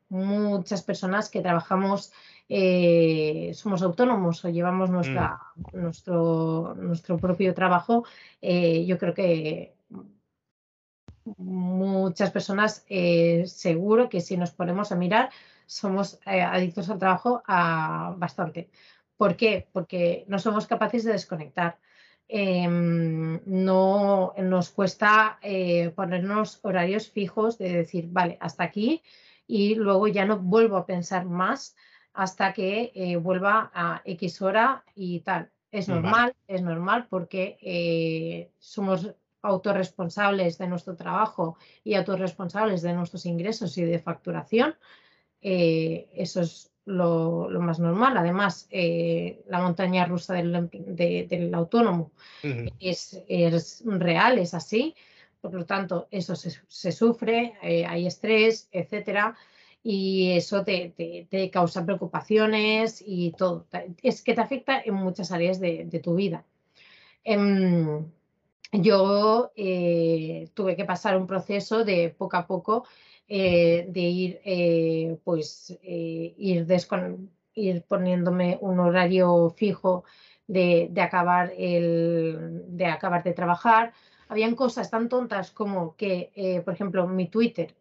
muchas personas que trabajamos, eh, somos autónomos o llevamos nuestra, mm. nuestro, nuestro propio trabajo, yo creo que muchas personas eh, seguro que si nos ponemos a mirar somos eh, adictos al trabajo a, bastante. ¿Por qué? Porque no somos capaces de desconectar. Em, no nos cuesta eh, ponernos horarios fijos de decir, vale, hasta aquí y luego ya no vuelvo a pensar más hasta que vuelva a X hora y tal. Es normal, es normal porque somos autorresponsables de nuestro trabajo y autorresponsables de nuestros ingresos y de facturación, eh, eso es lo, más normal. Además, eh, la montaña rusa del, autónomo es, real, es así. Por lo tanto, eso se, sufre, eh, hay estrés, etcétera, y eso te, causa preocupaciones y todo. Es que te afecta en muchas áreas de, tu vida. Em, yo eh, tuve que pasar un proceso de poco a poco eh, de ir, eh, pues, ir, ir poniéndome un horario fijo de, acabar el, de acabar de trabajar. Habían cosas tan tontas como que, por ejemplo, mi Twitter,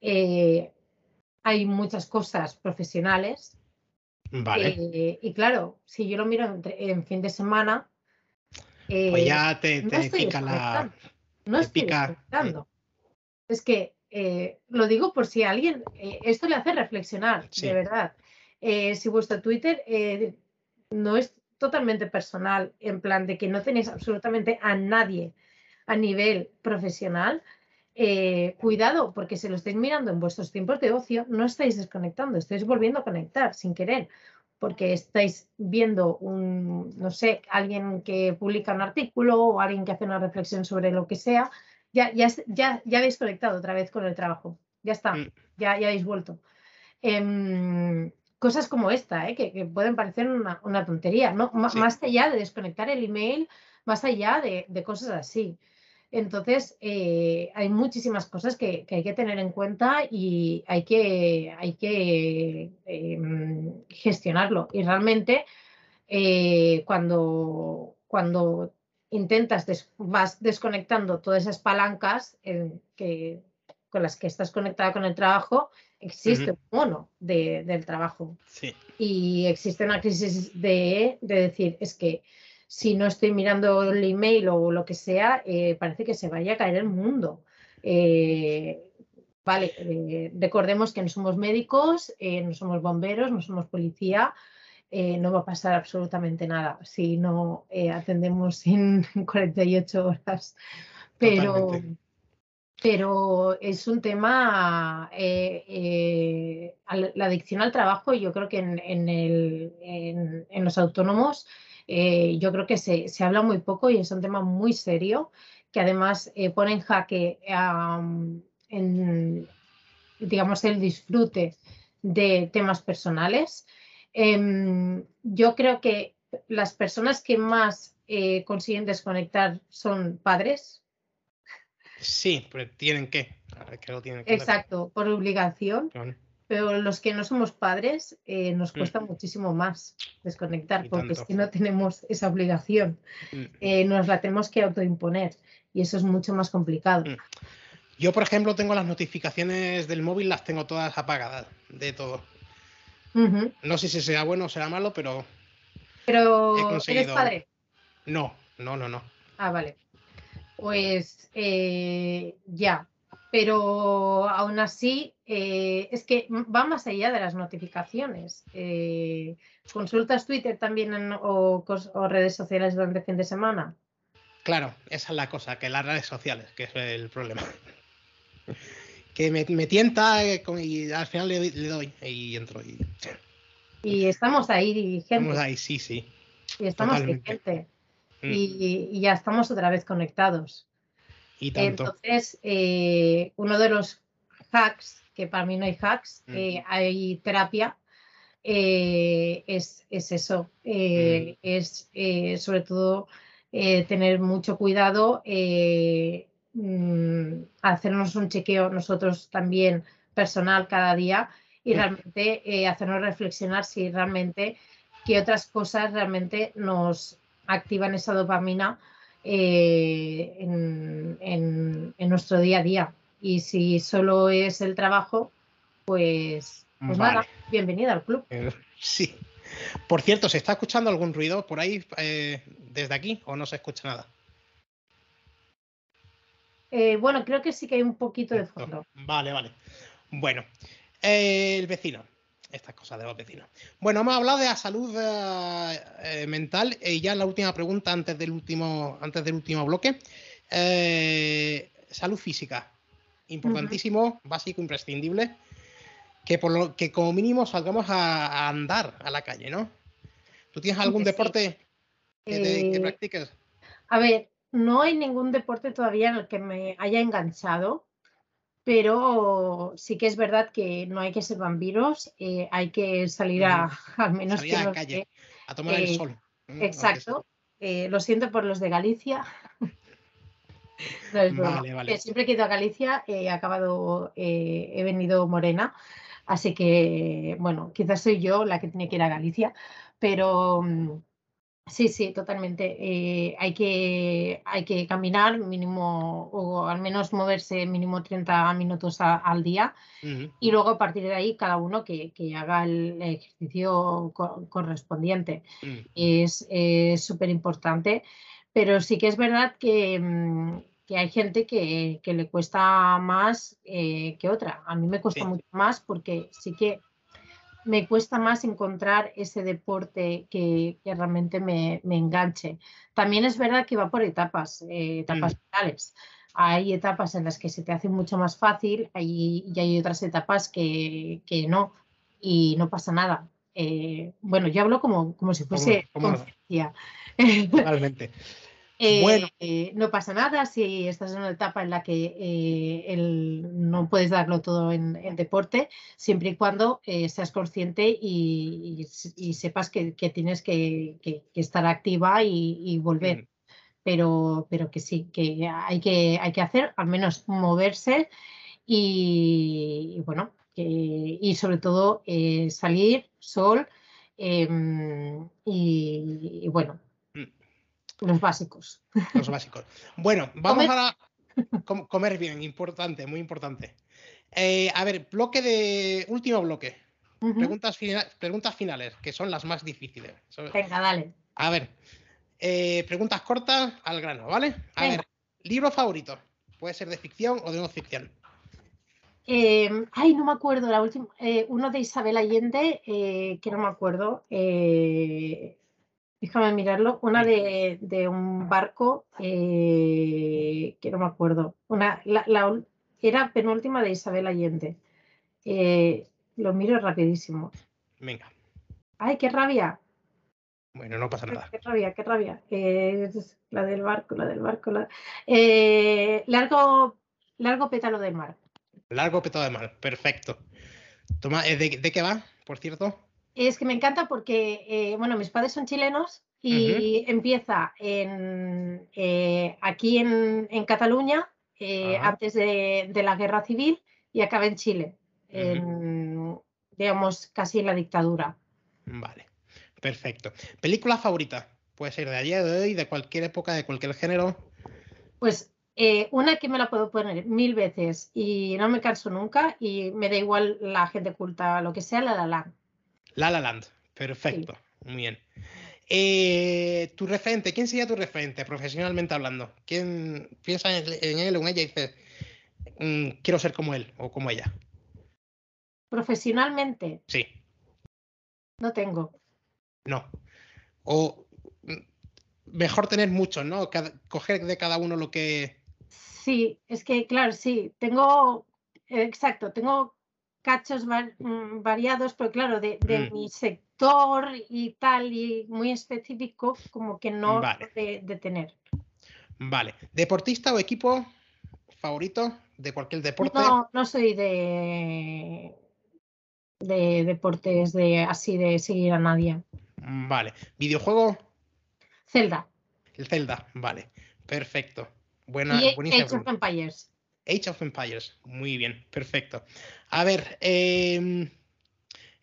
hay muchas cosas profesionales. Vale. y claro, si yo lo miro en fin de semana, pues ya te, pica la. No estoy pica, Es que eh, lo digo por si a alguien eh, esto le hace reflexionar, de verdad. eh, si vuestro Twitter eh, no es totalmente personal, en plan de que no tenéis absolutamente a nadie a nivel profesional, eh, cuidado, porque si lo estáis mirando en vuestros tiempos de ocio, no estáis desconectando, estáis volviendo a conectar sin querer, porque estáis viendo un, no sé, alguien que publica un artículo o alguien que hace una reflexión sobre lo que sea, ya, ya, ya, ya habéis conectado otra vez con el trabajo, ya está, mm. ya, ya habéis vuelto. Em, cosas como esta, ¿eh? que, pueden parecer una, tontería, ¿no? más allá de desconectar el email, más allá de, de cosas así. Entonces, eh, hay muchísimas cosas que, hay que tener en cuenta y hay que, hay que em, gestionarlo. Y realmente, eh, cuando, cuando intentas, vas desconectando todas esas palancas que, con las que estás conectada con el trabajo, existe un mono del trabajo. Y existe una crisis de, de decir, es que si no estoy mirando el email o lo que sea, eh, parece que se vaya a caer el mundo. Eh, vale, eh, recordemos que no somos médicos, no somos bomberos, no somos policía, no va a pasar absolutamente nada si no atendemos [laughs] en 48 horas. Pero, pero es un tema, la adicción al trabajo, yo creo que en, en los autónomos eh, yo creo que se, habla muy poco y es un tema muy serio que además eh, pone en jaque en, digamos, el disfrute de temas personales. Em, yo creo que las personas que más eh, consiguen desconectar son padres. Sí, pero tienen que. Exacto, por obligación pero los que no somos padres eh, nos cuesta mm. muchísimo más desconectar, porque si no tenemos esa obligación, mm. eh, nos la tenemos que autoimponer y eso es mucho más complicado. Mm. Yo, por ejemplo, tengo las notificaciones del móvil, las tengo todas apagadas, de todo. No sé si sea bueno o será malo, pero. Pero, ¿eres padre? No, no, no, no. Ah, vale. Pues eh, ya, pero aún así eh, es que va más allá de las notificaciones. Eh, ¿Consultas Twitter también o, redes sociales durante el fin de semana? Claro, esa es la cosa, que las redes sociales, que es el problema. [laughs] que me, tienta eh, y al final le, doy y entro. Y... y estamos ahí, gente. Estamos ahí, sí, sí. Y estamos gente. Mm. y ya estamos otra vez conectados. Entonces, eh, uno de los hacks, que para mí no hay hacks, eh, hay terapia, eh, es, eso, mm. es sobre todo tener mucho cuidado, mm, hacernos un chequeo nosotros también personal cada día y realmente hacernos reflexionar si realmente qué otras cosas realmente nos activan esa dopamina eh, en, nuestro día a día. Y si solo es el trabajo, pues, pues nada, bienvenida al club. Eh, [laughs] sí. Por cierto, ¿se está escuchando algún ruido por ahí eh, desde aquí o no se escucha nada? bueno, creo que sí que hay un poquito de fondo. Vale, vale. Bueno, el vecino estas cosas de los vecinos. Bueno, hemos hablado de la salud eh, eh, mental y ya la última pregunta antes del último, antes del último bloque. Eh, salud física, importantísimo, básico, imprescindible. Que por lo que como mínimo salgamos a, andar a la calle, ¿no? ¿Tú tienes algún deporte que, que practiques? A ver, no hay ningún deporte todavía en el que me haya enganchado pero sí que es verdad que no hay que ser vampiros, eh, hay que salir a, [laughs] al menos a la calle, a tomar el eh, sol. Exacto. Eh, lo siento por los de Galicia. [laughs] vale, vale. Siempre que he ido a Galicia he acabado, he venido morena, así que, bueno, quizás soy yo la que tiene que ir a Galicia, pero mm, Sí, sí, totalmente. Eh, hay, que, hay que caminar mínimo o al menos moverse mínimo 30 minutos al día y luego a partir de ahí cada uno que, haga el ejercicio correspondiente. Mm. Es súper importante, pero sí que es verdad que, mm, hay gente que, le cuesta más eh, que otra. A mí me cuesta mucho más porque sí que me cuesta más encontrar ese deporte que, realmente me, enganche. También es verdad que va por etapas, eh, etapas vitales. Hay etapas en las que se te hace mucho más fácil y hay otras etapas que, no, y no pasa nada. Eh, bueno, yo hablo como, como si fuese Totalmente. Bueno. Eh, no pasa nada si estás en una etapa en la que eh, no puedes darlo todo en, deporte, siempre y cuando eh, seas consciente y, sepas que, tienes que, estar activa y, volver. Pero, pero que sí, que hay que, hay que hacer, al menos moverse y, bueno, y sobre todo salir, sol em, y bueno, los básicos. Los básicos. Bueno, vamos a comer bien, importante, muy importante. Eh, a ver, bloque de. Último bloque. preguntas, preguntas finales, que son las más difíciles. Venga, dale. A ver. Eh, preguntas cortas al grano, ¿vale? A ver, libro favorito. Puede ser de ficción o de no ficción. Em, ay, no me acuerdo, la última, eh, uno de Isabel Allende, que no me acuerdo, Déjame mirarlo. Una de, un barco eh, que no me acuerdo. Una, la, era penúltima de Isabel Allende. Eh, lo miro rapidísimo. Venga. ¡Ay, qué rabia! Bueno, no pasa nada. Qué rabia, qué rabia. la del barco, la del barco. Eh, largo, largo pétalo de mar. Largo pétalo de mar, perfecto. Toma, ¿de, ¿De qué va, por cierto? Es que me encanta porque, eh, bueno, mis padres son chilenos y empieza en, eh, aquí en, Cataluña eh, antes de, la guerra civil y acaba en Chile, digamos, casi en la dictadura. Vale, perfecto. ¿Película favorita? Puede ser de ayer, de hoy, de cualquier época, de cualquier género. Pues una que me la puedo poner mil veces y no me canso nunca y me da igual la gente culta, lo que sea, la la la. La La Land, perfecto, muy bien. Eh, tu referente, ¿quién sería tu referente profesionalmente hablando? ¿Quién piensa en él o en ella y dice, mm, quiero ser como él o como ella? Profesionalmente. Sí. No tengo. No. O mm, mejor tener muchos, ¿no? coger de cada uno lo que. Sí, es que, claro, sí. Tengo, exacto, tengo cachos mm, variados, pero claro, de, mm. mi sector y tal, y muy específico, como que no de, tener. Vale. ¿Deportista o equipo favorito de cualquier deporte? No, no soy de, de deportes de así de seguir a nadie. Vale. ¿Videojuego? Zelda. El Zelda, vale. Perfecto. Buena, y Age of Empires. Age of Empires. Muy bien, perfecto. A ver, em,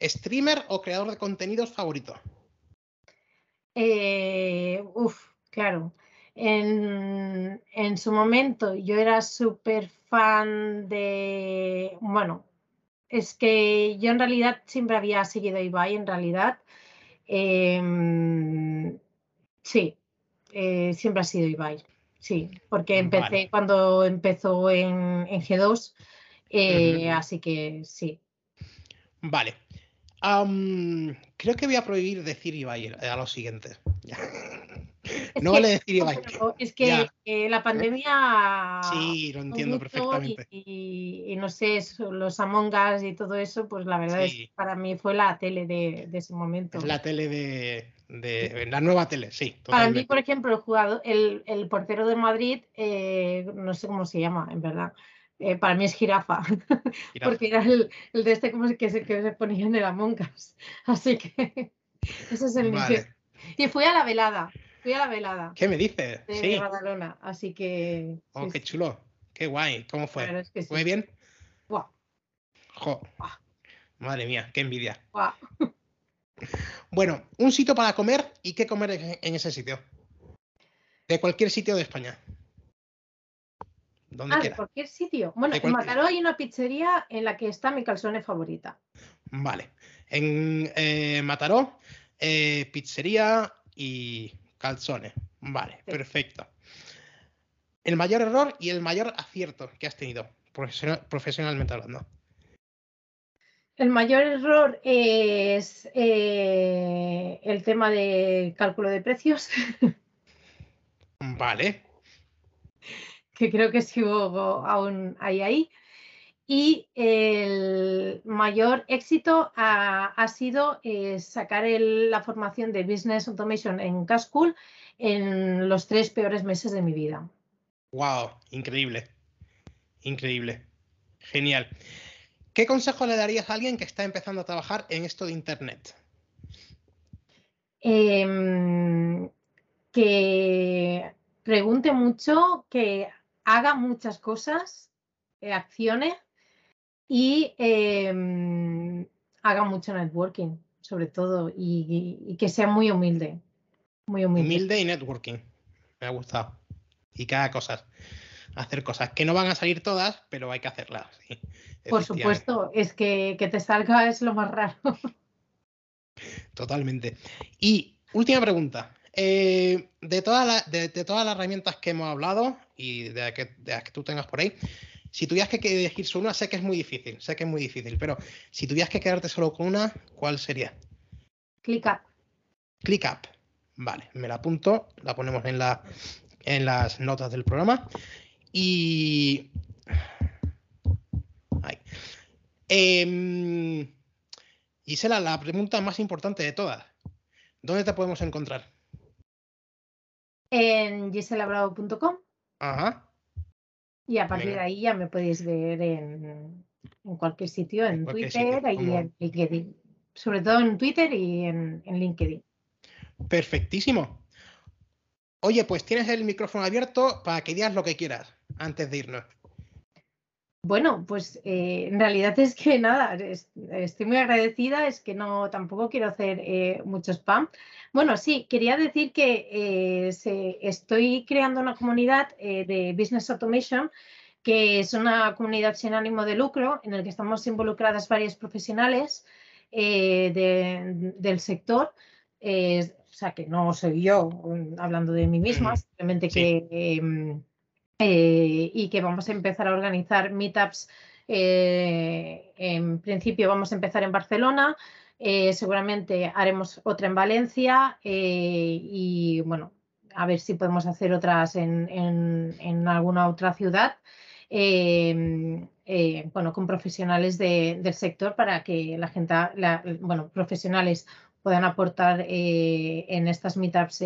¿streamer o creador de contenidos favorito? Eh, uf, claro. En, su momento yo era súper fan de, bueno, es que yo en realidad siempre había seguido a Ibai, en realidad. Em, sí, eh, siempre ha sido Ibai. Sí, porque empecé cuando empezó en, G2, eh, así que sí. Vale. creo que voy a prohibir decir Ibai a los siguientes. [laughs] no vale decir Ibai. Es que la pandemia. Sí, lo entiendo perfectamente. Y, no sé, los Among Us y todo eso, pues la verdad es que para mí fue la tele de, ese momento. la tele de, de la nueva tele, sí. Para mí, por ejemplo, el jugador, el, el portero de Madrid, eh, no sé cómo se llama, en verdad. Eh, para mí es jirafa, [laughs] porque era el, el, de este como que se, que se ponía en el Among Us. [laughs] Así que [laughs] ese es el vale. Y fui a la velada, fui a la velada. ¿Qué me dices? De, sí. Badalona, así que... Oh, qué chulo, qué guay, ¿cómo fue? ¿Fue bien? Guau. Jo. Madre mía, qué envidia. Bueno, un sitio para comer y qué comer en ese sitio. De cualquier sitio de España. ¿Dónde ah, de cualquier sitio. Bueno, en Mataró hay una pizzería en la que está mi calzone favorita. Vale. En eh, Mataró, eh, pizzería y calzone. Vale, perfecto. El mayor error y el mayor acierto que has tenido profesionalmente hablando. El mayor error es eh, el tema de cálculo de precios. Vale. [laughs] que creo que sigo aún ahí ahí. Y el mayor éxito ha, sido eh, sacar la formación de Business Automation en Cascool en los tres peores meses de mi vida. ¡Wow! Increíble. Increíble. Genial. ¿Qué consejo le darías a alguien que está empezando a trabajar en esto de Internet? Em, que pregunte mucho, que haga muchas cosas, eh, accione y em, haga mucho networking, sobre todo, y, que sea muy humilde. Muy humilde. Humilde y networking. Me ha gustado. Y que haga cosas. Hacer cosas que no van a salir todas, pero hay que hacerlas. Por supuesto, es que que te salga [laughs] es lo más raro. Totalmente. Y última pregunta. Eh, de, todas de, todas las herramientas que hemos hablado y de, que, de las que tú tengas por ahí, si tuvieras que elegir solo una, sé que es muy difícil, sé que es muy difícil, pero si tuvieras que quedarte solo con una, ¿cuál sería? ClickUp. ClickUp. Vale, me la apunto, la ponemos en, la, en las notas del programa. Y. Eh, Gisela, la pregunta más importante de todas. ¿Dónde te podemos encontrar? En giselabravo.com. Ajá. Y a partir de ahí ya me podéis ver en, cualquier sitio, en, Twitter y en LinkedIn. Sobre todo en Twitter y en, en LinkedIn. Perfectísimo. Oye, pues tienes el micrófono abierto para que digas lo que quieras antes de irnos. Bueno, pues eh, en realidad es que nada, estoy muy agradecida, es que no tampoco quiero hacer eh, mucho spam. Bueno, sí, quería decir que eh, estoy creando una comunidad de Business Automation, que es una comunidad sin ánimo de lucro, en la que estamos involucradas varias profesionales del sector. o sea, que no soy yo mm, hablando de mí misma, mm, simplemente que em, eh, y que vamos a empezar a organizar meetups. Eh, en principio vamos a empezar en Barcelona, eh, seguramente haremos otra en Valencia y bueno, a ver si podemos hacer otras en, alguna otra ciudad. bueno, con profesionales del sector para que la gente, bueno, profesionales puedan aportar en estas meetups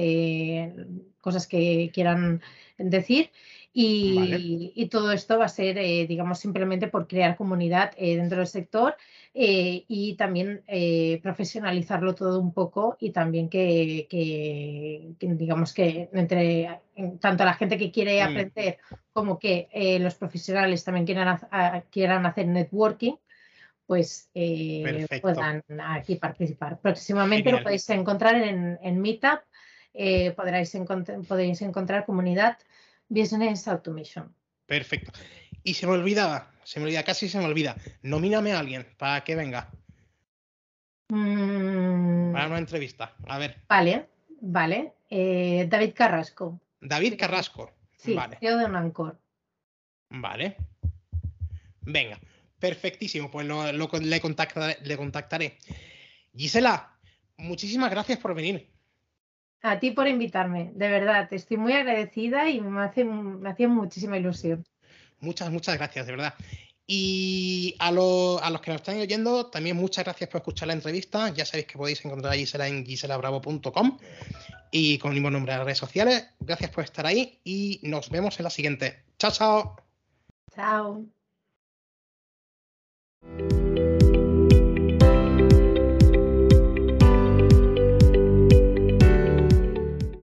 cosas que quieran decir y, todo esto va a ser, eh, digamos, simplemente por crear comunidad eh, dentro del sector eh, y también profesionalizarlo todo un poco y también que, digamos, que entre tanto la gente que quiere mm. aprender como que los profesionales también quieran, quieran hacer networking, pues puedan aquí participar. Próximamente lo podéis encontrar en, en Meetup, podréis, podéis encontrar comunidad Business Automation. Perfecto. Y se me olvidaba, se me olvida, casi se me olvida. Nomíname a alguien para que venga. Mm. Para una entrevista. A ver. Vale, vale. Eh, David Carrasco. David Carrasco. Sí, vale. de Ancor. Vale. Venga, perfectísimo. Pues lo, le, contactaré, le contactaré. Gisela, muchísimas gracias por venir. A ti por invitarme, de verdad, estoy muy agradecida y me, hace, me hacía muchísima ilusión. Muchas, muchas gracias, de verdad. Y a, los que nos están oyendo, también muchas gracias por escuchar la entrevista. Ya sabéis que podéis encontrar a Gisela en giselabravo.com y con el mismo nombre en las redes sociales. Gracias por estar ahí y nos vemos en la siguiente. Chao, chao. Chao.